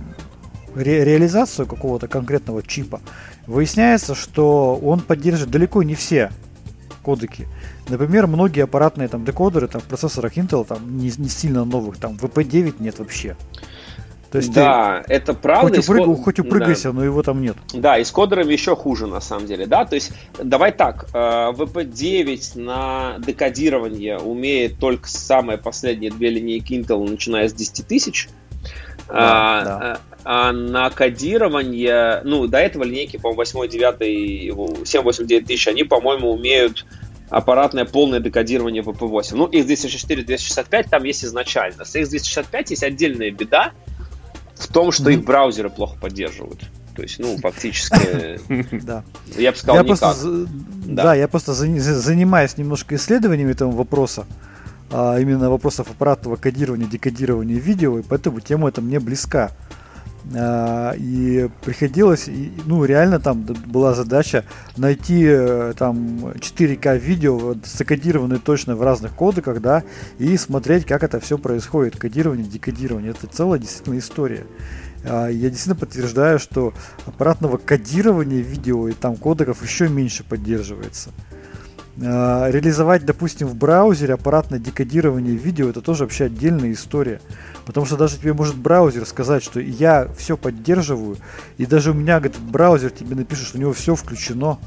ре- реализацию какого-то конкретного чипа, выясняется, что он поддерживает далеко не все кодеки. Например, многие аппаратные там декодеры там, в процессорах Intel там не, не сильно новых, там VP9 нет вообще. То есть да, ты, это правда. Хоть, упрыг, хоть упрыгайся, да. но его там нет. Да, и с кодерами еще хуже на самом деле, да. То есть давай так, VP9 э, на декодирование умеет только самые последние две линейки Intel, начиная с 10 тысяч. Да, а, да. А, на кодирование, ну, до этого линейки, по-моему, 8, 9, 7, 8, 9 тысяч, они, по-моему, умеют аппаратное полное декодирование VP8. Ну, X264, 265 там есть изначально. С X265 есть отдельная беда, в том, что их браузеры плохо поддерживают. То есть, ну, фактически, да. я бы сказал, я никак. Просто, да. да, я просто занимаюсь немножко исследованием этого вопроса, а именно вопросов аппаратного кодирования, декодирования видео, и поэтому тема эта мне близка. А, и приходилось, ну реально там была задача найти э, там 4К видео, закодированные точно в разных кодеках, да, и смотреть, как это все происходит, кодирование, декодирование. Это целая действительно история. А, я действительно подтверждаю, что аппаратного кодирования видео и там кодеков еще меньше поддерживается. А, реализовать, допустим, в браузере аппаратное декодирование видео, это тоже вообще отдельная история. Потому что даже тебе может браузер сказать, что я все поддерживаю, и даже у меня, говорит, браузер тебе напишет, что у него все включено,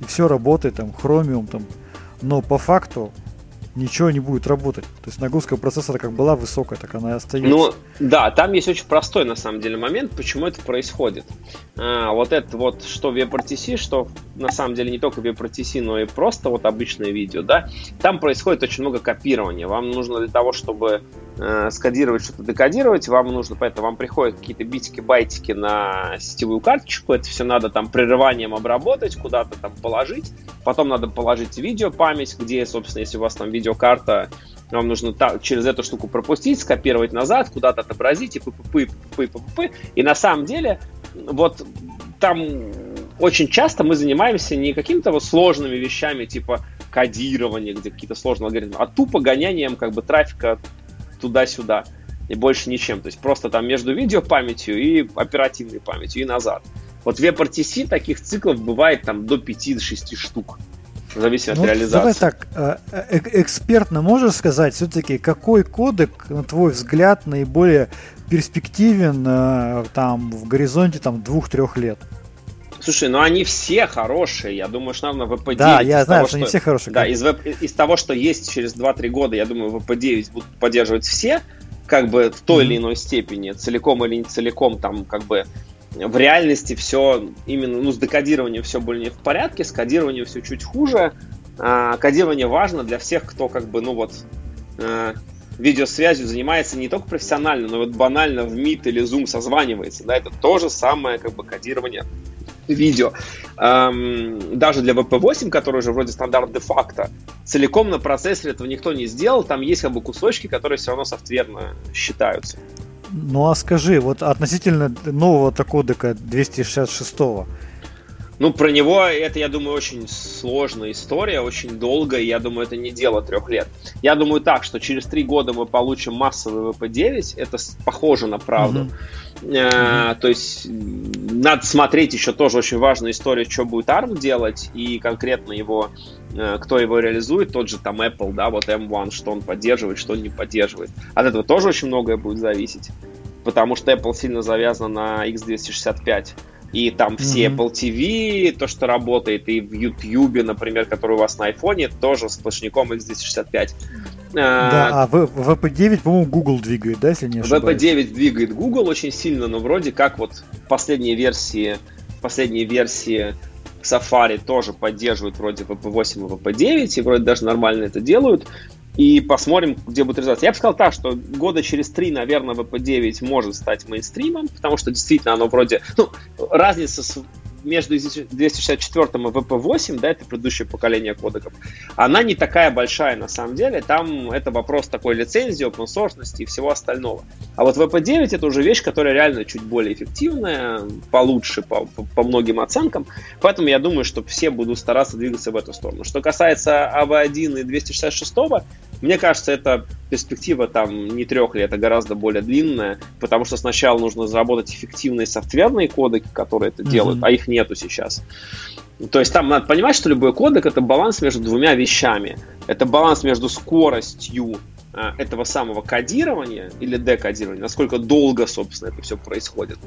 и все работает, там, Chromium, там. Но по факту ничего не будет работать. То есть нагрузка процессора как была высокая, так она и остается. Ну, да, там есть очень простой, на самом деле, момент, почему это происходит. А, вот это вот, что WebRTC, что на самом деле не только WebRTC, но и просто вот обычное видео, да, там происходит очень много копирования. Вам нужно для того, чтобы э, скодировать что-то, декодировать, вам нужно, поэтому вам приходят какие-то битики, байтики на сетевую карточку, это все надо там прерыванием обработать, куда-то там положить, потом надо положить видео память, где, собственно, если у вас там видеокарта, вам нужно та, через эту штуку пропустить, скопировать назад, куда-то отобразить и пы пы пы пы И на самом деле, вот там очень часто мы занимаемся не какими-то вот сложными вещами, типа кодирования, где какие-то сложные алгоритмы, а тупо гонянием как бы трафика туда-сюда и больше ничем. То есть просто там между видеопамятью и оперативной памятью и назад. Вот в WebRTC таких циклов бывает там до 5-6 штук. В зависимости ну, от реализации. Давай так, э, э, экспертно можешь сказать, все-таки какой кодек, на твой взгляд, наиболее перспективен э, там в горизонте там двух-трех лет? Слушай, ну они все хорошие. Я думаю, что нам на VP9... Да, я знаю, того, что, что они все хорошие. Да, из, из того, что есть через 2-3 года, я думаю, VP9 будут поддерживать все, как бы в той mm-hmm. или иной степени, целиком или не целиком, там, как бы в реальности все именно, ну, с декодированием все более в порядке, с кодированием все чуть хуже. А, кодирование важно для всех, кто как бы, ну вот, а, видеосвязью занимается не только профессионально, но вот банально в Meet или Zoom созванивается, да, это то же самое как бы кодирование видео. Эм, даже для VP8, который уже вроде стандарт де-факто, целиком на процессоре этого никто не сделал, там есть как бы кусочки, которые все равно софтверно считаются. Ну а скажи, вот относительно нового кодека 266 ну, про него это, я думаю, очень сложная история, очень долго, и я думаю, это не дело трех лет. Я думаю так, что через три года мы получим массовый VP9, это похоже на правду. Mm-hmm. Э, то есть надо смотреть еще тоже очень важная история, что будет ARM делать, и конкретно его, кто его реализует, тот же там Apple, да, вот M1, что он поддерживает, что он не поддерживает. От этого тоже очень многое будет зависеть, потому что Apple сильно завязан на X265 и там все mm-hmm. Apple TV, то, что работает, и в YouTube, например, который у вас на iPhone, тоже с сплошняком X265. Да, а VP9, по-моему, Google двигает, да, если не ошибаюсь? VP9 двигает Google очень сильно, но вроде как вот последние версии, последние версии Safari тоже поддерживают вроде VP8 и VP9, и вроде даже нормально это делают и посмотрим, где будет результат. Я бы сказал так, что года через три, наверное, VP9 может стать мейнстримом, потому что действительно оно вроде... Ну, разница с между 264 и VP8, да, это предыдущее поколение кодеков, она не такая большая на самом деле. Там это вопрос такой лицензии, open source и всего остального. А вот VP9 это уже вещь, которая реально чуть более эффективная, получше по, по, по многим оценкам. Поэтому я думаю, что все будут стараться двигаться в эту сторону. Что касается AV1 и 266, мне кажется, это перспектива там не трех лет, а гораздо более длинная, потому что сначала нужно заработать эффективные софтверные кодеки, которые это mm-hmm. делают, а их нету сейчас. То есть там надо понимать, что любой кодек это баланс между двумя вещами. Это баланс между скоростью этого самого кодирования или декодирования, насколько долго, собственно, это все происходит,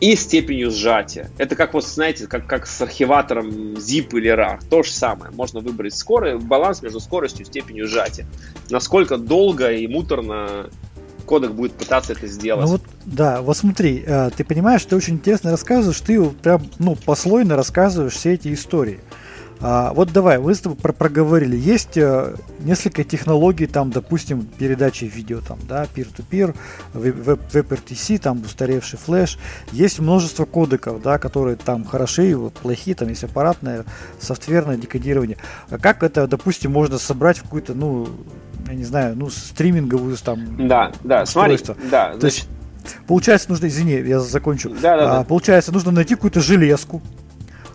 и степенью сжатия. Это как вот, знаете, как, как с архиватором zip или rar. То же самое. Можно выбрать скорость, баланс между скоростью и степенью сжатия. Насколько долго и муторно кодек будет пытаться это сделать. Ну вот, да, вот смотри, э, ты понимаешь, ты очень интересно рассказываешь, ты прям, ну, послойно рассказываешь все эти истории. А, вот давай, вы с тобой про проговорили. Есть э, несколько технологий, там, допустим, передачи видео, там, да, peer-to-peer, WebRTC, там, устаревший флеш. Есть множество кодеков, да, которые там хороши, плохие, там есть аппаратное, софтверное декодирование. А как это, допустим, можно собрать в какую-то, ну, я не знаю, ну, стриминговую там Да, да, устройство. смотри, да, То значит... есть, получается, нужно, извини, я закончу. Да, да, а, да. Получается, нужно найти какую-то железку,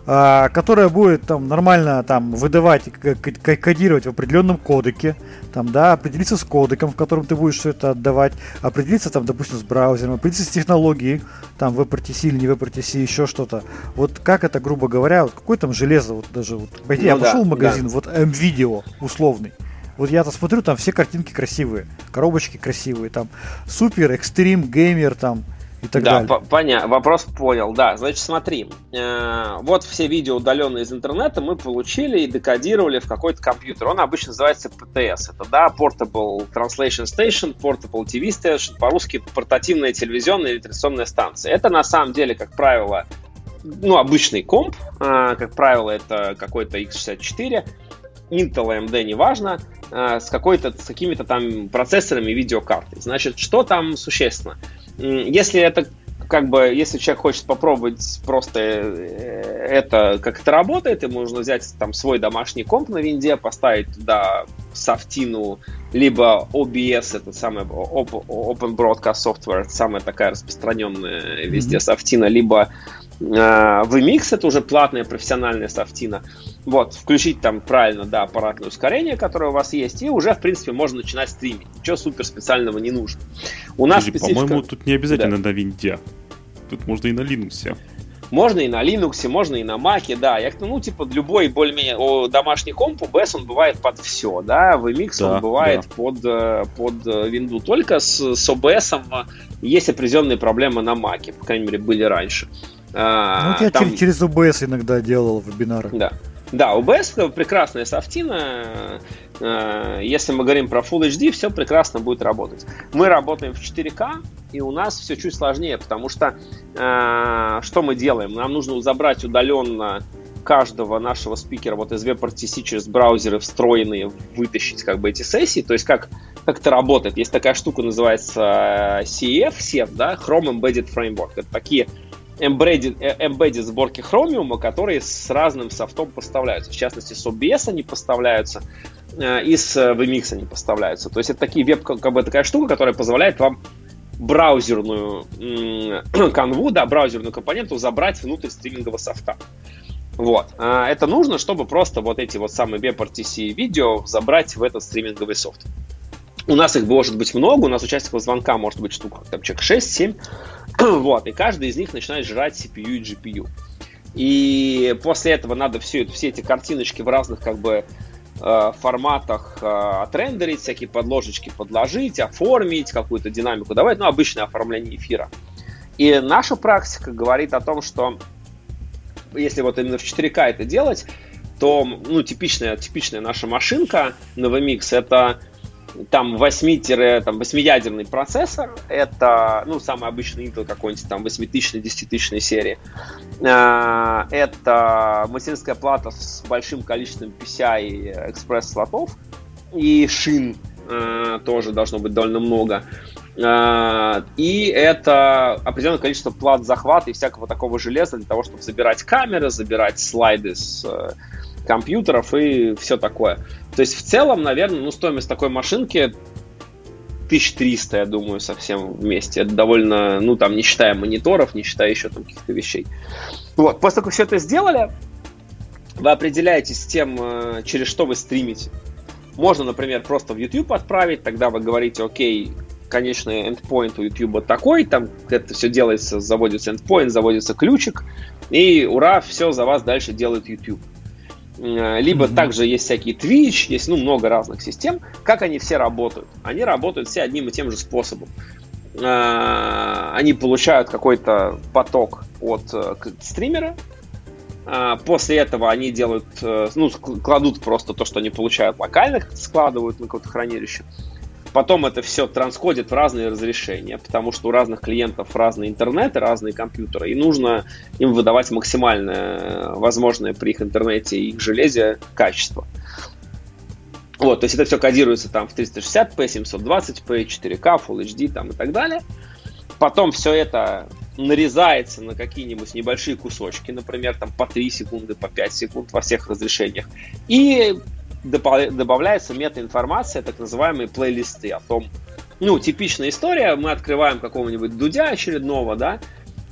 которая будет там нормально там выдавать, кодировать в определенном кодеке, там, да, определиться с кодеком, в котором ты будешь все это отдавать, определиться там, допустим, с браузером, определиться с технологией, там, WebRTC или не WebRTC, еще что-то. Вот как это, грубо говоря, вот какое там железо, вот даже вот, пойти, ну, я да, пошел в магазин, да. вот M-видео условный, вот я-то смотрю, там все картинки красивые, коробочки красивые, там супер, экстрим, геймер, там, и так да, далее. Понятно, вопрос понял, да. Значит, смотри, э, вот все видео удаленные из интернета мы получили и декодировали в какой-то компьютер. Он обычно называется PTS. Это, да, Portable Translation Station, Portable TV Station, по-русски портативная телевизионная или традиционная станция. Это на самом деле, как правило, ну, обычный комп, э, как правило, это какой-то x64, Intel, AMD, неважно, э, с, какой-то, с какими-то там процессорами видеокартой. Значит, что там существенно? Если это как бы, если человек хочет попробовать просто э, это, как это работает, ему нужно взять там свой домашний комп на винде, поставить туда софтину, либо OBS, это самый Open Broadcast Software, это самая такая распространенная везде mm-hmm. софтина, либо VMix, это уже платная профессиональная софтина. Вот, включить там правильно, да, аппаратное ускорение, которое у вас есть, и уже, в принципе, можно начинать стримить. Ничего супер специального не нужно. У нас Подожди, специфика... По-моему, тут не обязательно да. на винде. Тут можно и на Linux. Можно и на Linux, можно и на Mac, да. Я, ну, типа, любой более-менее домашний комп, OBS, он бывает под все, да. VMix да, он бывает да. под, э, под Windows. Только с, с OBS есть определенные проблемы на Mac, по крайней мере, были раньше. А, ну, я там... через OBS иногда делал вебинары. Да. Да, OBS прекрасная софтина. Э, если мы говорим про Full HD, все прекрасно будет работать. Мы работаем в 4К, и у нас все чуть сложнее, потому что э, что мы делаем? Нам нужно забрать удаленно каждого нашего спикера вот из WebRTC через браузеры встроенные, вытащить как бы эти сессии. То есть как, как это работает? Есть такая штука, называется CF, CF, да, Chrome Embedded Framework. Это такие embedded, э, embedded сборки Chromium, которые с разным софтом поставляются. В частности, с OBS они поставляются, э, и с VMix они поставляются. То есть это такие веб, как бы такая штука, которая позволяет вам браузерную канву, да, браузерную компоненту забрать внутрь стримингового софта. Вот. А, это нужно, чтобы просто вот эти вот самые WebRTC видео забрать в этот стриминговый софт. У нас их может быть много, у нас участников звонка может быть штук там, человек 6-7. вот, и каждый из них начинает жрать CPU и GPU. И после этого надо все, все эти картиночки в разных как бы э, форматах э, отрендерить, всякие подложечки подложить, оформить, какую-то динамику давать, ну, обычное оформление эфира. И наша практика говорит о том, что если вот именно в 4К это делать, то, ну, типичная, типичная наша машинка NVMix это там 8-8-ядерный процессор, это, ну, самый обычный Intel какой-нибудь там 8000 10 серии. А, это материнская плата с большим количеством PCI экспресс-слотов и шин а, тоже должно быть довольно много. А, и это определенное количество плат захвата и всякого такого железа для того, чтобы забирать камеры, забирать слайды с компьютеров и все такое. То есть в целом, наверное, ну, стоимость такой машинки 1300, я думаю, совсем вместе. Это довольно, ну, там, не считая мониторов, не считая еще там каких-то вещей. Вот, после того, как все это сделали, вы определяетесь с тем, э, через что вы стримите. Можно, например, просто в YouTube отправить, тогда вы говорите, окей, конечный endpoint у YouTube такой, там это все делается, заводится endpoint, заводится ключик, и ура, все за вас дальше делает YouTube. Э, либо mm-hmm. также есть всякие Twitch, есть ну, много разных систем. Как они все работают? Они работают все одним и тем же способом. Э, они получают какой-то поток от э, стримера, После этого они делают, ну, кладут просто то, что они получают локально, складывают на какое-то хранилище. Потом это все транскодит в разные разрешения, потому что у разных клиентов разные интернеты, разные компьютеры, и нужно им выдавать максимальное э, возможное при их интернете и их железе качество. Вот, то есть это все кодируется там в 360p, 720p, 4K, Full HD там и так далее. Потом все это нарезается на какие-нибудь небольшие кусочки, например, там по 3 секунды, по 5 секунд во всех разрешениях. И добавляется метаинформация, так называемые плейлисты о том, ну, типичная история, мы открываем какого-нибудь дудя очередного, да,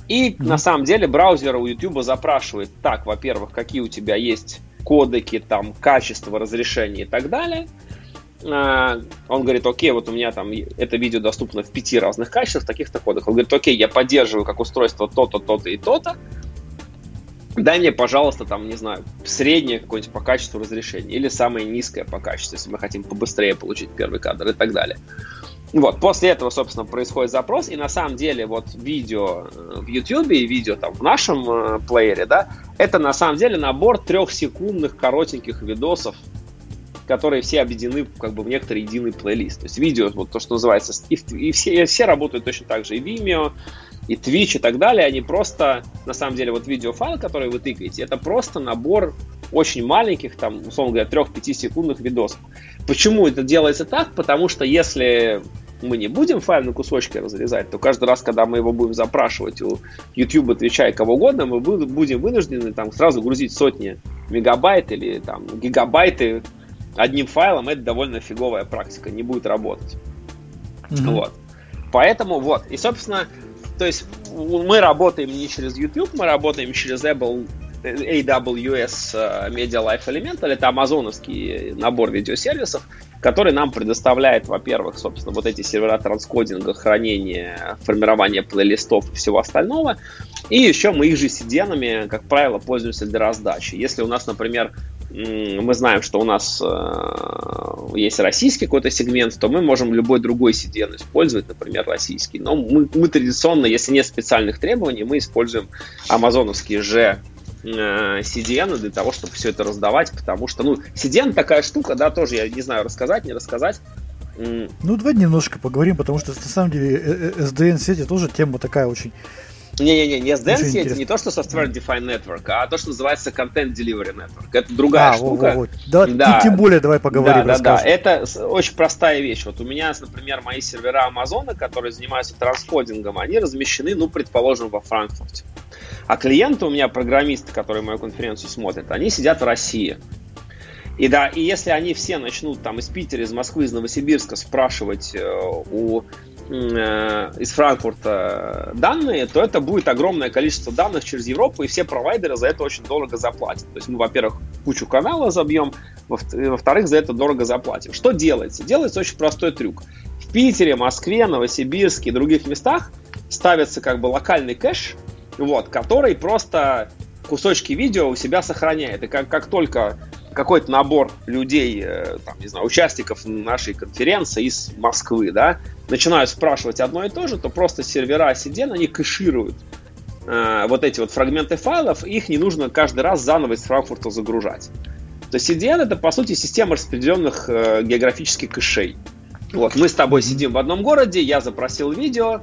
и mm-hmm. на самом деле браузер у YouTube запрашивает, так, во-первых, какие у тебя есть кодеки, там, качество, разрешение и так далее. А, он говорит, окей, вот у меня там это видео доступно в пяти разных качествах, таких-то кодах. Он говорит, окей, я поддерживаю как устройство то-то, то-то и то-то дай мне, пожалуйста, там, не знаю, среднее какое-нибудь по качеству разрешения или самое низкое по качеству, если мы хотим побыстрее получить первый кадр и так далее. Вот, после этого, собственно, происходит запрос, и на самом деле вот видео э, в YouTube и видео там в нашем э, плеере, да, это на самом деле набор трехсекундных коротеньких видосов, которые все объединены как бы в некоторый единый плейлист. То есть видео, вот то, что называется, и, и, все, и все работают точно так же, и Vimeo, и Twitch и так далее, они просто, на самом деле, вот видеофайл, который вы тыкаете, это просто набор очень маленьких, там, условно говоря, 3-5 секундных видосов. Почему это делается так? Потому что если мы не будем файл на кусочки разрезать, то каждый раз, когда мы его будем запрашивать у YouTube, отвечая кого угодно, мы будем вынуждены там сразу грузить сотни мегабайт или там гигабайты одним файлом. Это довольно фиговая практика, не будет работать. Mm-hmm. Вот. Поэтому вот. И, собственно, то есть мы работаем не через YouTube, мы работаем через Apple AWS э, Media Life Elemental, это амазоновский набор видеосервисов, который нам предоставляет, во-первых, собственно, вот эти сервера транскодинга, хранения, формирования плейлистов и всего остального. И еще мы их же CDN, как правило, пользуемся для раздачи. Если у нас, например, мы знаем, что у нас э, есть российский какой-то сегмент, то мы можем любой другой CDN использовать, например, российский. Но мы, мы традиционно, если нет специальных требований, мы используем амазоновские же э, CDN для того, чтобы все это раздавать, потому что, ну, CDN такая штука, да, тоже, я не знаю, рассказать, не рассказать. Ну, давай немножко поговорим, потому что, на самом деле, SDN-сети э, э, тоже тема такая очень не-не-не, не SDN сеть, не то, что Software Defined Network, а то, что называется Content Delivery Network. Это другая а, штука. Вот, вот. Да, да, тем более давай поговорим, да, да, да. Это очень простая вещь. Вот у меня, например, мои сервера Амазона, которые занимаются транскодингом, они размещены, ну, предположим, во Франкфурте. А клиенты у меня, программисты, которые мою конференцию смотрят, они сидят в России. И да, и если они все начнут там из Питера, из Москвы, из Новосибирска спрашивать э, у из Франкфурта данные, то это будет огромное количество данных через Европу, и все провайдеры за это очень дорого заплатят. То есть мы, во-первых, кучу канала забьем, во-вторых, за это дорого заплатим. Что делается? Делается очень простой трюк. В Питере, Москве, Новосибирске и других местах ставится как бы локальный кэш, вот, который просто кусочки видео у себя сохраняет. И как, как только какой-то набор людей, э, там, не знаю, участников нашей конференции из Москвы, да, начинают спрашивать одно и то же, то просто сервера CDN, они кэшируют э, вот эти вот фрагменты файлов, их не нужно каждый раз заново из Франкфурта загружать. То есть CDN это, по сути, система распределенных э, географических кэшей. Вот, мы с тобой сидим в одном городе, я запросил видео,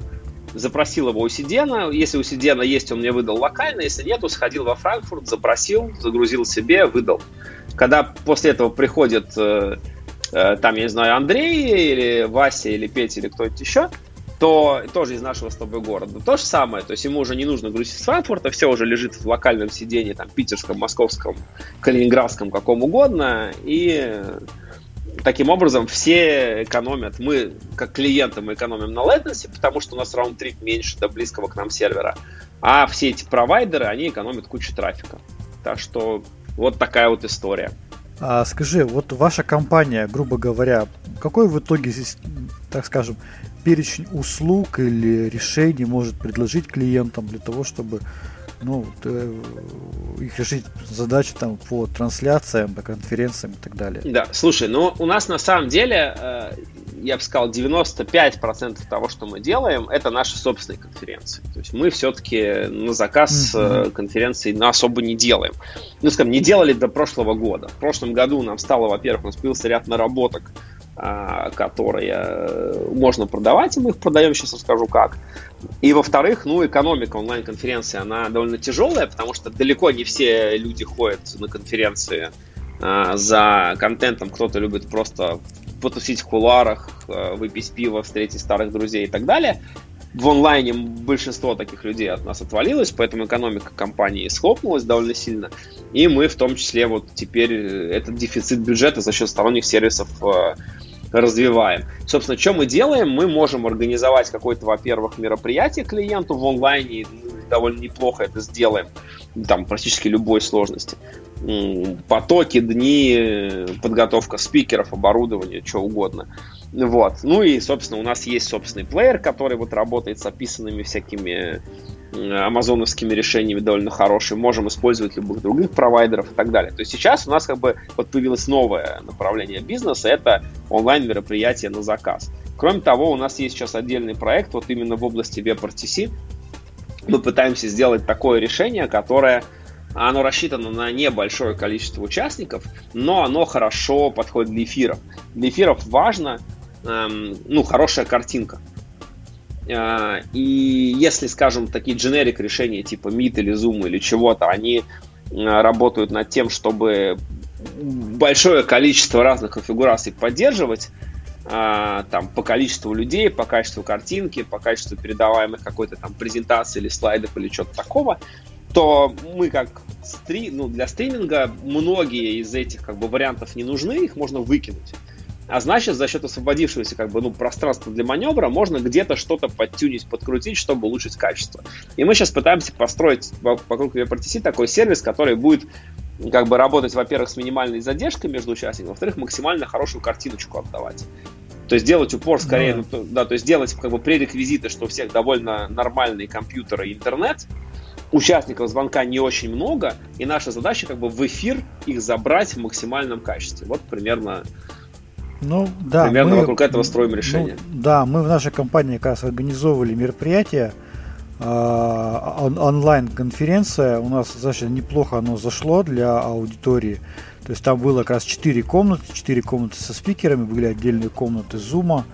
запросил его у Сидена. Если у Сидена есть, он мне выдал локально. Если нет, сходил во Франкфурт, запросил, загрузил себе, выдал. Когда после этого приходит э, там, я не знаю, Андрей или Вася или Петя или кто-нибудь еще, то тоже из нашего с тобой города. То же самое, то есть ему уже не нужно грузить с Франкфурта, все уже лежит в локальном сидении, там, питерском, московском, калининградском, каком угодно, и таким образом все экономят. Мы, как клиенты, мы экономим на latency, потому что у нас раунд-трип меньше до близкого к нам сервера, а все эти провайдеры, они экономят кучу трафика. Так что вот такая вот история. А скажи, вот ваша компания, грубо говоря, какой в итоге здесь, так скажем, перечень услуг или решений может предложить клиентам для того, чтобы ну, э, их решить задачи там по трансляциям, по конференциям и так далее. Да, слушай, ну у нас на самом деле, э, я бы сказал, 95% того, что мы делаем, это наши собственные конференции. То есть мы все-таки на заказ mm-hmm. конференции ну, особо не делаем. Ну, скажем, не делали до прошлого года. В прошлом году нам стало, во-первых, у нас появился ряд наработок, которые э, можно продавать, и мы их продаем, сейчас расскажу как. И во-вторых, ну, экономика онлайн-конференции, она довольно тяжелая, потому что далеко не все люди ходят на конференции а, за контентом. Кто-то любит просто потусить в кулуарах, а, выпить пиво, встретить старых друзей и так далее. В онлайне большинство таких людей от нас отвалилось, поэтому экономика компании схлопнулась довольно сильно. И мы в том числе вот теперь э, этот дефицит бюджета за счет сторонних сервисов э, развиваем. Собственно, что мы делаем? Мы можем организовать какое-то, во-первых, мероприятие клиенту в онлайне, довольно неплохо это сделаем, там практически любой сложности. Потоки, дни, подготовка спикеров, оборудования, что угодно. Вот. Ну и, собственно, у нас есть собственный плеер, который вот работает с описанными всякими амазоновскими решениями довольно хорошие, можем использовать любых других провайдеров и так далее. То есть сейчас у нас как бы вот появилось новое направление бизнеса, это онлайн мероприятие на заказ. Кроме того, у нас есть сейчас отдельный проект, вот именно в области WebRTC. Мы пытаемся сделать такое решение, которое оно рассчитано на небольшое количество участников, но оно хорошо подходит для эфиров. Для эфиров важно, эм, ну, хорошая картинка. Э, и если, скажем, такие generic решения типа Meet или Zoom или чего-то, они э, работают над тем, чтобы большое количество разных конфигураций поддерживать, э, там, по количеству людей, по качеству картинки, по качеству передаваемых какой-то там презентации или слайдов или чего-то такого, то мы как стри... ну, для стриминга многие из этих как бы вариантов не нужны, их можно выкинуть. А значит, за счет освободившегося как бы, ну, пространства для маневра можно где-то что-то подтюнить, подкрутить, чтобы улучшить качество. И мы сейчас пытаемся построить вокруг WebRTC такой сервис, который будет как бы работать, во-первых, с минимальной задержкой между участниками, во-вторых, максимально хорошую картиночку отдавать. То есть делать упор скорее, ну, да. да, то есть делать как бы пререквизиты, что у всех довольно нормальные компьютеры и интернет, участников звонка не очень много, и наша задача как бы в эфир их забрать в максимальном качестве. Вот примерно ну, да, Примерно мы, вокруг этого строим решение. Ну, да, мы в нашей компании как раз организовывали мероприятие, э, он, онлайн-конференция. У нас достаточно неплохо оно зашло для аудитории. То есть там было как раз 4 комнаты, 4 комнаты со спикерами, были отдельные комнаты зума,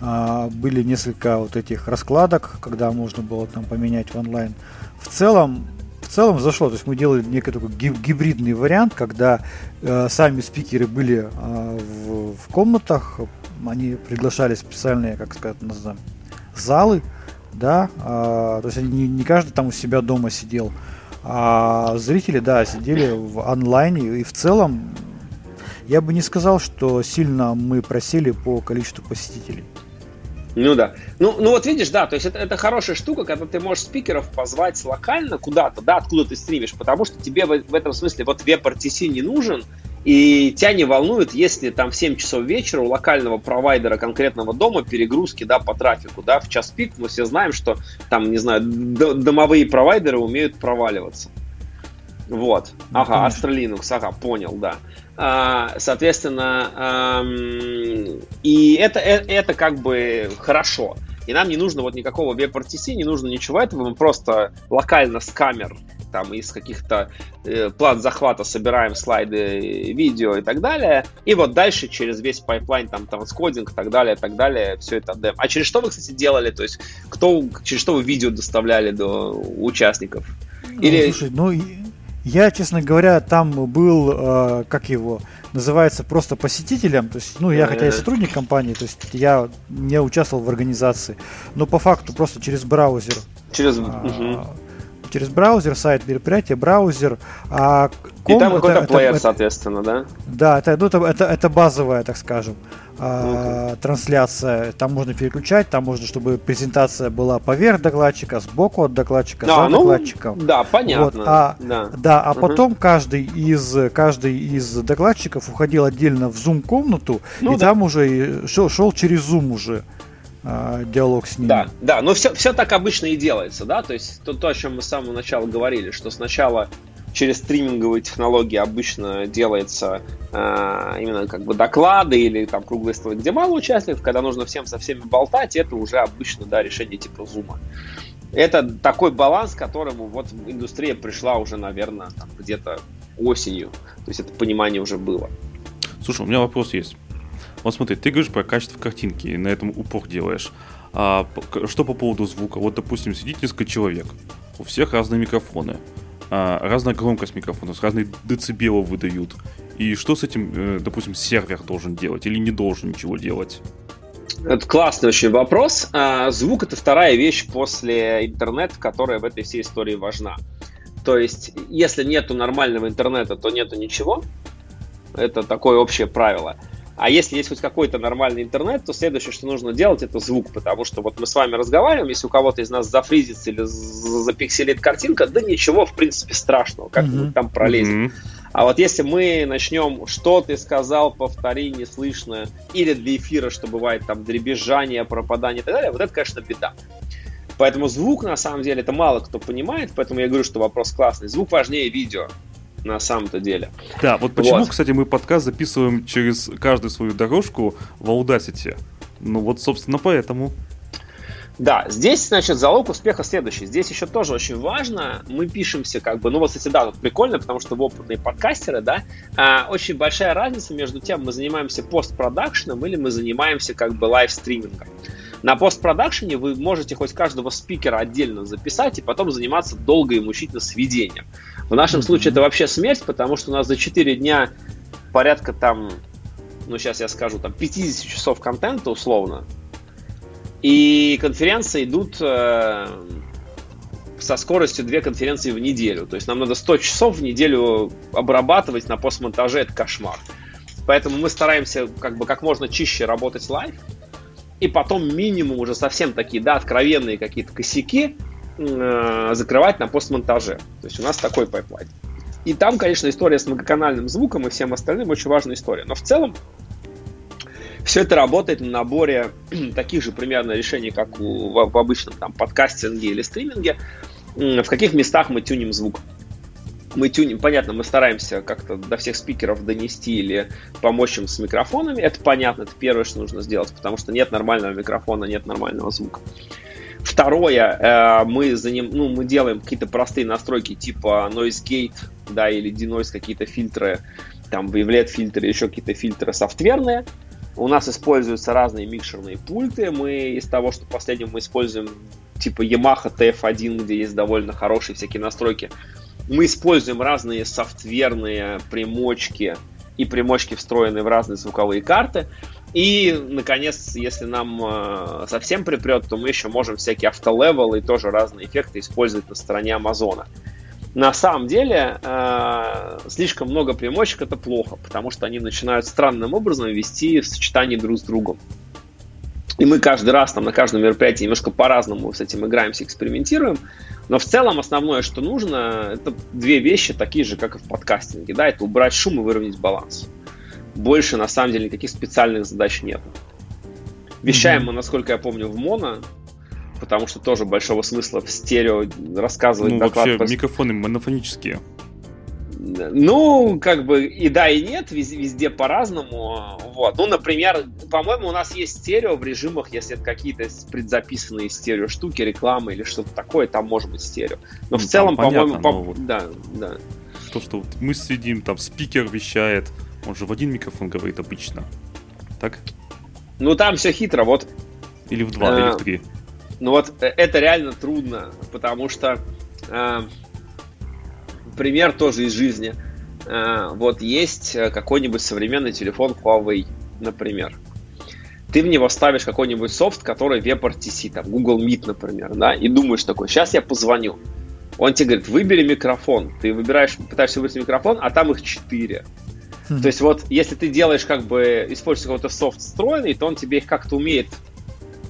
э, были несколько вот этих раскладок, когда можно было там поменять в онлайн. В целом целом зашло. То есть мы делали некий такой гибридный вариант, когда э, сами спикеры были э, в, в комнатах, они приглашали специальные, как сказать, назовем, залы, да, э, то есть они, не, каждый там у себя дома сидел, а зрители, да, сидели в онлайне, и в целом я бы не сказал, что сильно мы просили по количеству посетителей. Ну да. Ну, ну вот видишь, да, то есть это, это хорошая штука, когда ты можешь спикеров позвать локально куда-то, да, откуда ты стримишь, потому что тебе в, в этом смысле вот WebRTC не нужен, и тебя не волнует, если там в 7 часов вечера у локального провайдера конкретного дома перегрузки, да, по трафику, да, в час пик мы все знаем, что там, не знаю, домовые провайдеры умеют проваливаться. Вот. Ну, ага, Astra Linux, ага, понял, да. А, соответственно, и это, это, это как бы хорошо. И нам не нужно вот никакого WebRTC, не нужно ничего этого, мы просто локально с камер, там из каких-то э, плат захвата собираем слайды, видео и так далее. И вот дальше через весь pipeline, там, transcoding и так далее, и так далее, все это дем. А через что вы, кстати, делали? То есть, кто, через что вы видео доставляли до участников? Ну, Или... слушай, ну, я, честно говоря, там был, э, как его, называется просто посетителем. То есть, ну, я хотя и сотрудник компании, то есть я не участвовал в организации, но по факту просто через браузер. Через. А, через браузер, сайт мероприятия, браузер. А ком, И там какой-то это, плеер, это, соответственно, да? Да, это, ну, это, это, это базовая, так скажем, а, трансляция. Там можно переключать, там можно, чтобы презентация была поверх докладчика, сбоку от докладчика, а, за ну, докладчиком. Да, понятно. Вот, а, да. да, а угу. потом каждый из, каждый из докладчиков уходил отдельно в Zoom-комнату, ну, и да. там уже шел, шел через Zoom уже. А, диалог с ними. Да, да, но все, все так обычно и делается, да, то есть то, то, о чем мы с самого начала говорили, что сначала через стриминговые технологии обычно делается э, именно как бы доклады или там круглые столы, где мало участников, когда нужно всем со всеми болтать, это уже обычно, да, решение типа зума. Это такой баланс, к которому вот индустрия пришла уже, наверное, где-то осенью. То есть это понимание уже было. Слушай, у меня вопрос есть. Вот смотри, ты говоришь про качество картинки, и на этом упор делаешь. А что по поводу звука? Вот, допустим, сидит несколько человек, у всех разные микрофоны, а, разная громкость микрофонов, разные децибелы выдают. И что с этим, э, допустим, сервер должен делать или не должен ничего делать? Это классный очень вопрос. А, звук это вторая вещь после интернета, которая в этой всей истории важна. То есть, если нету нормального интернета, то нету ничего. Это такое общее правило. А если есть хоть какой-то нормальный интернет, то следующее, что нужно делать, это звук, потому что вот мы с вами разговариваем, если у кого-то из нас зафризится или запикселит картинка, да ничего, в принципе, страшного, как-нибудь mm-hmm. там пролезем. Mm-hmm. А вот если мы начнем, что ты сказал, повтори, не слышно, или для эфира, что бывает там дребезжание, пропадание и так далее, вот это, конечно, беда. Поэтому звук, на самом деле, это мало кто понимает, поэтому я говорю, что вопрос классный. Звук важнее видео на самом-то деле. Да, вот почему, вот. кстати, мы подкаст записываем через каждую свою дорожку в Audacity. Ну вот, собственно, поэтому. Да, здесь, значит, залог успеха следующий. Здесь еще тоже очень важно, мы пишемся как бы, ну вот, кстати, да, вот прикольно, потому что вы опытные подкастеры, да, а, очень большая разница между тем, мы занимаемся постпродакшеном или мы занимаемся как бы лайвстримингом. На постпродакшене вы можете хоть каждого спикера отдельно записать и потом заниматься долго и мучительно сведением. В нашем случае это вообще смерть, потому что у нас за 4 дня порядка там, ну сейчас я скажу, там 50 часов контента условно, и конференции идут э, со скоростью две конференции в неделю. То есть нам надо 100 часов в неделю обрабатывать на постмонтаже, это кошмар. Поэтому мы стараемся как бы как можно чище работать live, и потом минимум уже совсем такие, да, откровенные какие-то косяки э, закрывать на постмонтаже. То есть у нас такой pipeline. И там, конечно, история с многоканальным звуком и всем остальным очень важная история. Но в целом все это работает на наборе таких же примерно решений, как у, в, в обычном там, подкастинге или стриминге. В каких местах мы тюним звук? Мы тюним, понятно, мы стараемся как-то до всех спикеров донести или помочь им с микрофонами. Это понятно, это первое, что нужно сделать, потому что нет нормального микрофона, нет нормального звука. Второе, э, мы, за ним, ну, мы делаем какие-то простые настройки типа noise gate, да, или denoise какие-то фильтры, там, wavelet фильтры, еще какие-то фильтры софтверные. У нас используются разные микшерные пульты. Мы из того, что последним мы используем типа Yamaha TF1, где есть довольно хорошие всякие настройки. Мы используем разные софтверные примочки и примочки, встроенные в разные звуковые карты. И, наконец, если нам э, совсем припрет, то мы еще можем всякие автолевелы и тоже разные эффекты использовать на стороне Амазона на самом деле э, слишком много примочек это плохо, потому что они начинают странным образом вести в сочетании друг с другом. И мы каждый раз там на каждом мероприятии немножко по-разному с этим играемся, экспериментируем. Но в целом основное, что нужно, это две вещи, такие же, как и в подкастинге. Да, это убрать шум и выровнять баланс. Больше, на самом деле, никаких специальных задач нет. Вещаем mm-hmm. мы, насколько я помню, в моно потому что тоже большого смысла в стерео рассказывать ну, доклад. Вообще, по... микрофоны монофонические. Ну, как бы и да, и нет, везде, везде по-разному. Вот. Ну, например, по-моему, у нас есть стерео в режимах, если это какие-то предзаписанные стерео штуки, рекламы или что-то такое, там может быть стерео. Но ну, в целом, по-моему, по... вот да, да. То, что вот мы сидим, там спикер вещает, он же в один микрофон говорит обычно. Так? Ну, там все хитро, вот. Или в два, а... или в три. Ну вот э, это реально трудно, потому что э, пример тоже из жизни. Э, вот есть э, какой-нибудь современный телефон Huawei, например. Ты в него ставишь какой-нибудь софт, который WebRTC, там Google Meet, например, да, и думаешь такой, сейчас я позвоню. Он тебе говорит, выбери микрофон. Ты выбираешь, пытаешься выбрать микрофон, а там их четыре. Mm-hmm. То есть вот, если ты делаешь как бы, используешь какой-то софт встроенный, то он тебе их как-то умеет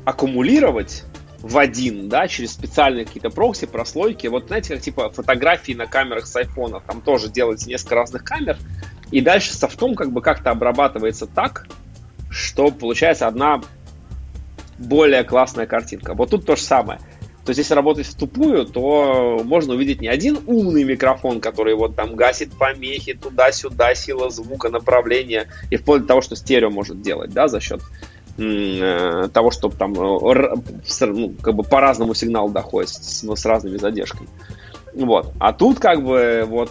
аккумулировать, в один, да, через специальные какие-то прокси, прослойки. Вот знаете, как типа фотографии на камерах с айфона, там тоже делается несколько разных камер, и дальше софтом как бы как-то обрабатывается так, что получается одна более классная картинка. Вот тут то же самое. То есть, если работать в тупую, то можно увидеть не один умный микрофон, который вот там гасит помехи туда-сюда, сила звука, направление, и вплоть до того, что стерео может делать, да, за счет того, чтобы там э, ну, как бы по-разному сигнал доходит с, с разными задержками. Вот. А тут как бы вот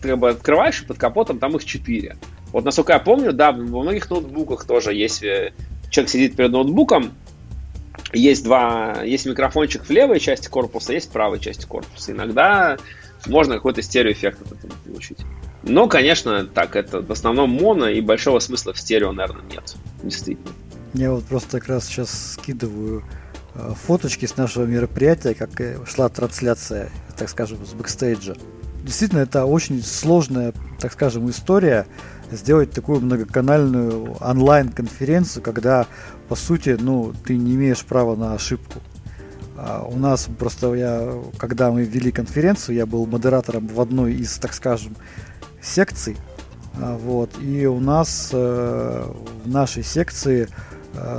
ты как бы открываешь под капотом там их четыре. Вот насколько я помню, да, во многих ноутбуках тоже есть э, человек сидит перед ноутбуком, есть два, есть микрофончик в левой части корпуса, есть в правой части корпуса. Иногда можно какой-то стереоэффект от этого получить. Но, конечно, так, это в основном моно, и большого смысла в стерео, наверное, нет. Действительно. Я вот просто как раз сейчас скидываю э, фоточки с нашего мероприятия, как шла трансляция, так скажем, с бэкстейджа. Действительно, это очень сложная, так скажем, история сделать такую многоканальную онлайн-конференцию, когда, по сути, ну, ты не имеешь права на ошибку. А у нас просто я, когда мы вели конференцию, я был модератором в одной из, так скажем, секций. А, вот, и у нас э, в нашей секции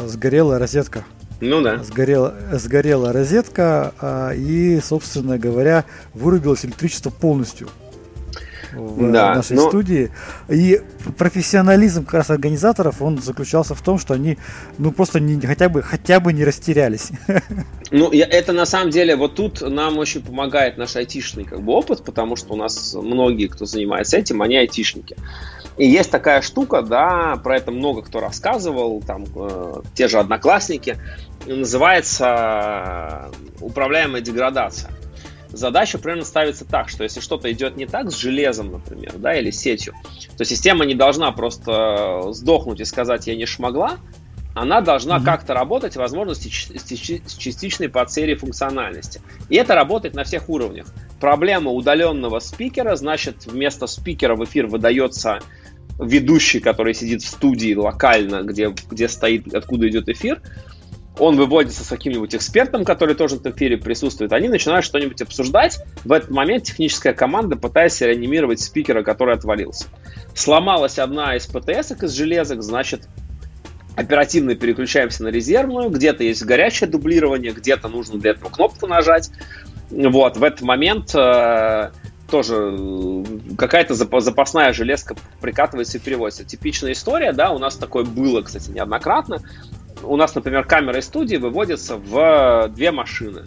сгорела розетка. Ну да. Сгорела, сгорела розетка, а, и, собственно говоря, вырубилось электричество полностью. В да, нашей но... студии. И профессионализм как раз организаторов, он заключался в том, что они, ну, просто не, хотя, бы, хотя бы не растерялись. Ну, я, это на самом деле, вот тут нам очень помогает наш айтишный как бы, опыт, потому что у нас многие, кто занимается этим, они айтишники. И есть такая штука, да, про это много кто рассказывал, там э, те же одноклассники, называется управляемая деградация. Задача примерно ставится так, что если что-то идет не так с железом, например, да, или сетью, то система не должна просто сдохнуть и сказать «я не шмогла», она должна mm-hmm. как-то работать, возможно, с частичной потерей функциональности. И это работает на всех уровнях. Проблема удаленного спикера, значит, вместо спикера в эфир выдается ведущий, который сидит в студии локально, где, где стоит, откуда идет эфир, он выводится с каким-нибудь экспертом, который тоже в эфире присутствует, они начинают что-нибудь обсуждать. В этот момент техническая команда пытается реанимировать спикера, который отвалился. Сломалась одна из ПТС из железок, значит, оперативно переключаемся на резервную, где-то есть горячее дублирование, где-то нужно для этого кнопку нажать. Вот, в этот момент э, тоже э, какая-то запасная железка прикатывается и переводится. Типичная история, да, у нас такое было, кстати, неоднократно. У нас, например, камера из студии выводится в две машины.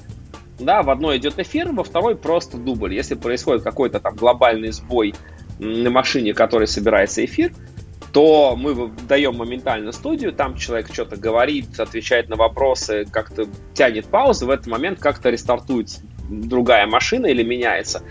Да, в одной идет эфир, во второй просто дубль. Если происходит какой-то там глобальный сбой на машине, который собирается эфир, то мы даем моментально студию, там человек что-то говорит, отвечает на вопросы, как-то тянет паузу, в этот момент как-то рестартуется другая машина или меняется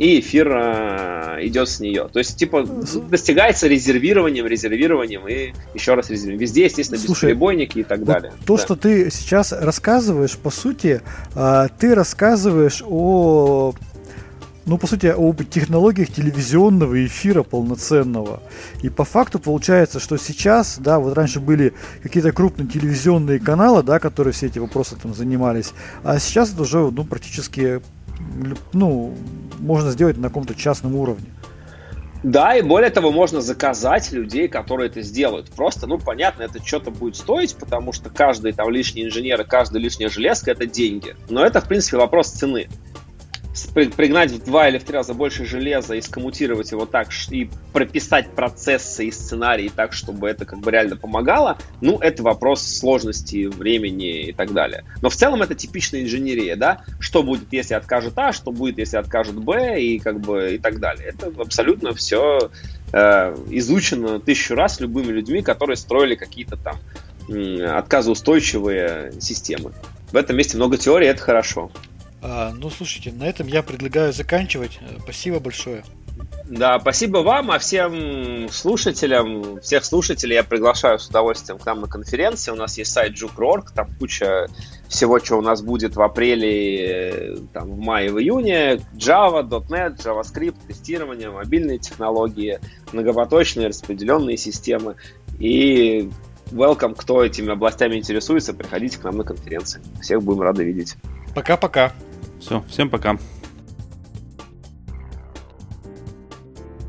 и эфир э, идет с нее. То есть, типа, достигается резервированием, резервированием и еще раз резервированием. Везде, естественно, Слушай, бесперебойники и так далее. То, да. что ты сейчас рассказываешь, по сути, э, ты рассказываешь о ну, по сути, об технологиях телевизионного эфира полноценного. И по факту получается, что сейчас, да, вот раньше были какие-то крупные телевизионные каналы, да, которые все эти вопросы там занимались, а сейчас это уже, ну, практически ну, можно сделать на каком-то частном уровне. Да, и более того, можно заказать людей, которые это сделают. Просто, ну, понятно, это что-то будет стоить, потому что каждый там лишний инженер и каждая лишняя железка – это деньги. Но это, в принципе, вопрос цены пригнать в два или в три раза больше железа и скоммутировать его так, и прописать процессы и сценарии так, чтобы это как бы реально помогало, ну, это вопрос сложности, времени и так далее. Но в целом это типичная инженерия, да? Что будет, если откажет А, что будет, если откажет Б и как бы и так далее. Это абсолютно все э, изучено тысячу раз любыми людьми, которые строили какие-то там э, отказоустойчивые системы. В этом месте много теорий, это хорошо. А, ну, слушайте, на этом я предлагаю заканчивать. Э, спасибо большое. Да, спасибо вам, а всем слушателям, всех слушателей я приглашаю с удовольствием к нам на конференции. У нас есть сайт Juke.org, там куча всего, что у нас будет в апреле, там, в мае, в июне. Java, .NET, JavaScript, тестирование, мобильные технологии, многопоточные распределенные системы. И welcome, кто этими областями интересуется, приходите к нам на конференции. Всех будем рады видеть. Пока-пока. Все, всем пока.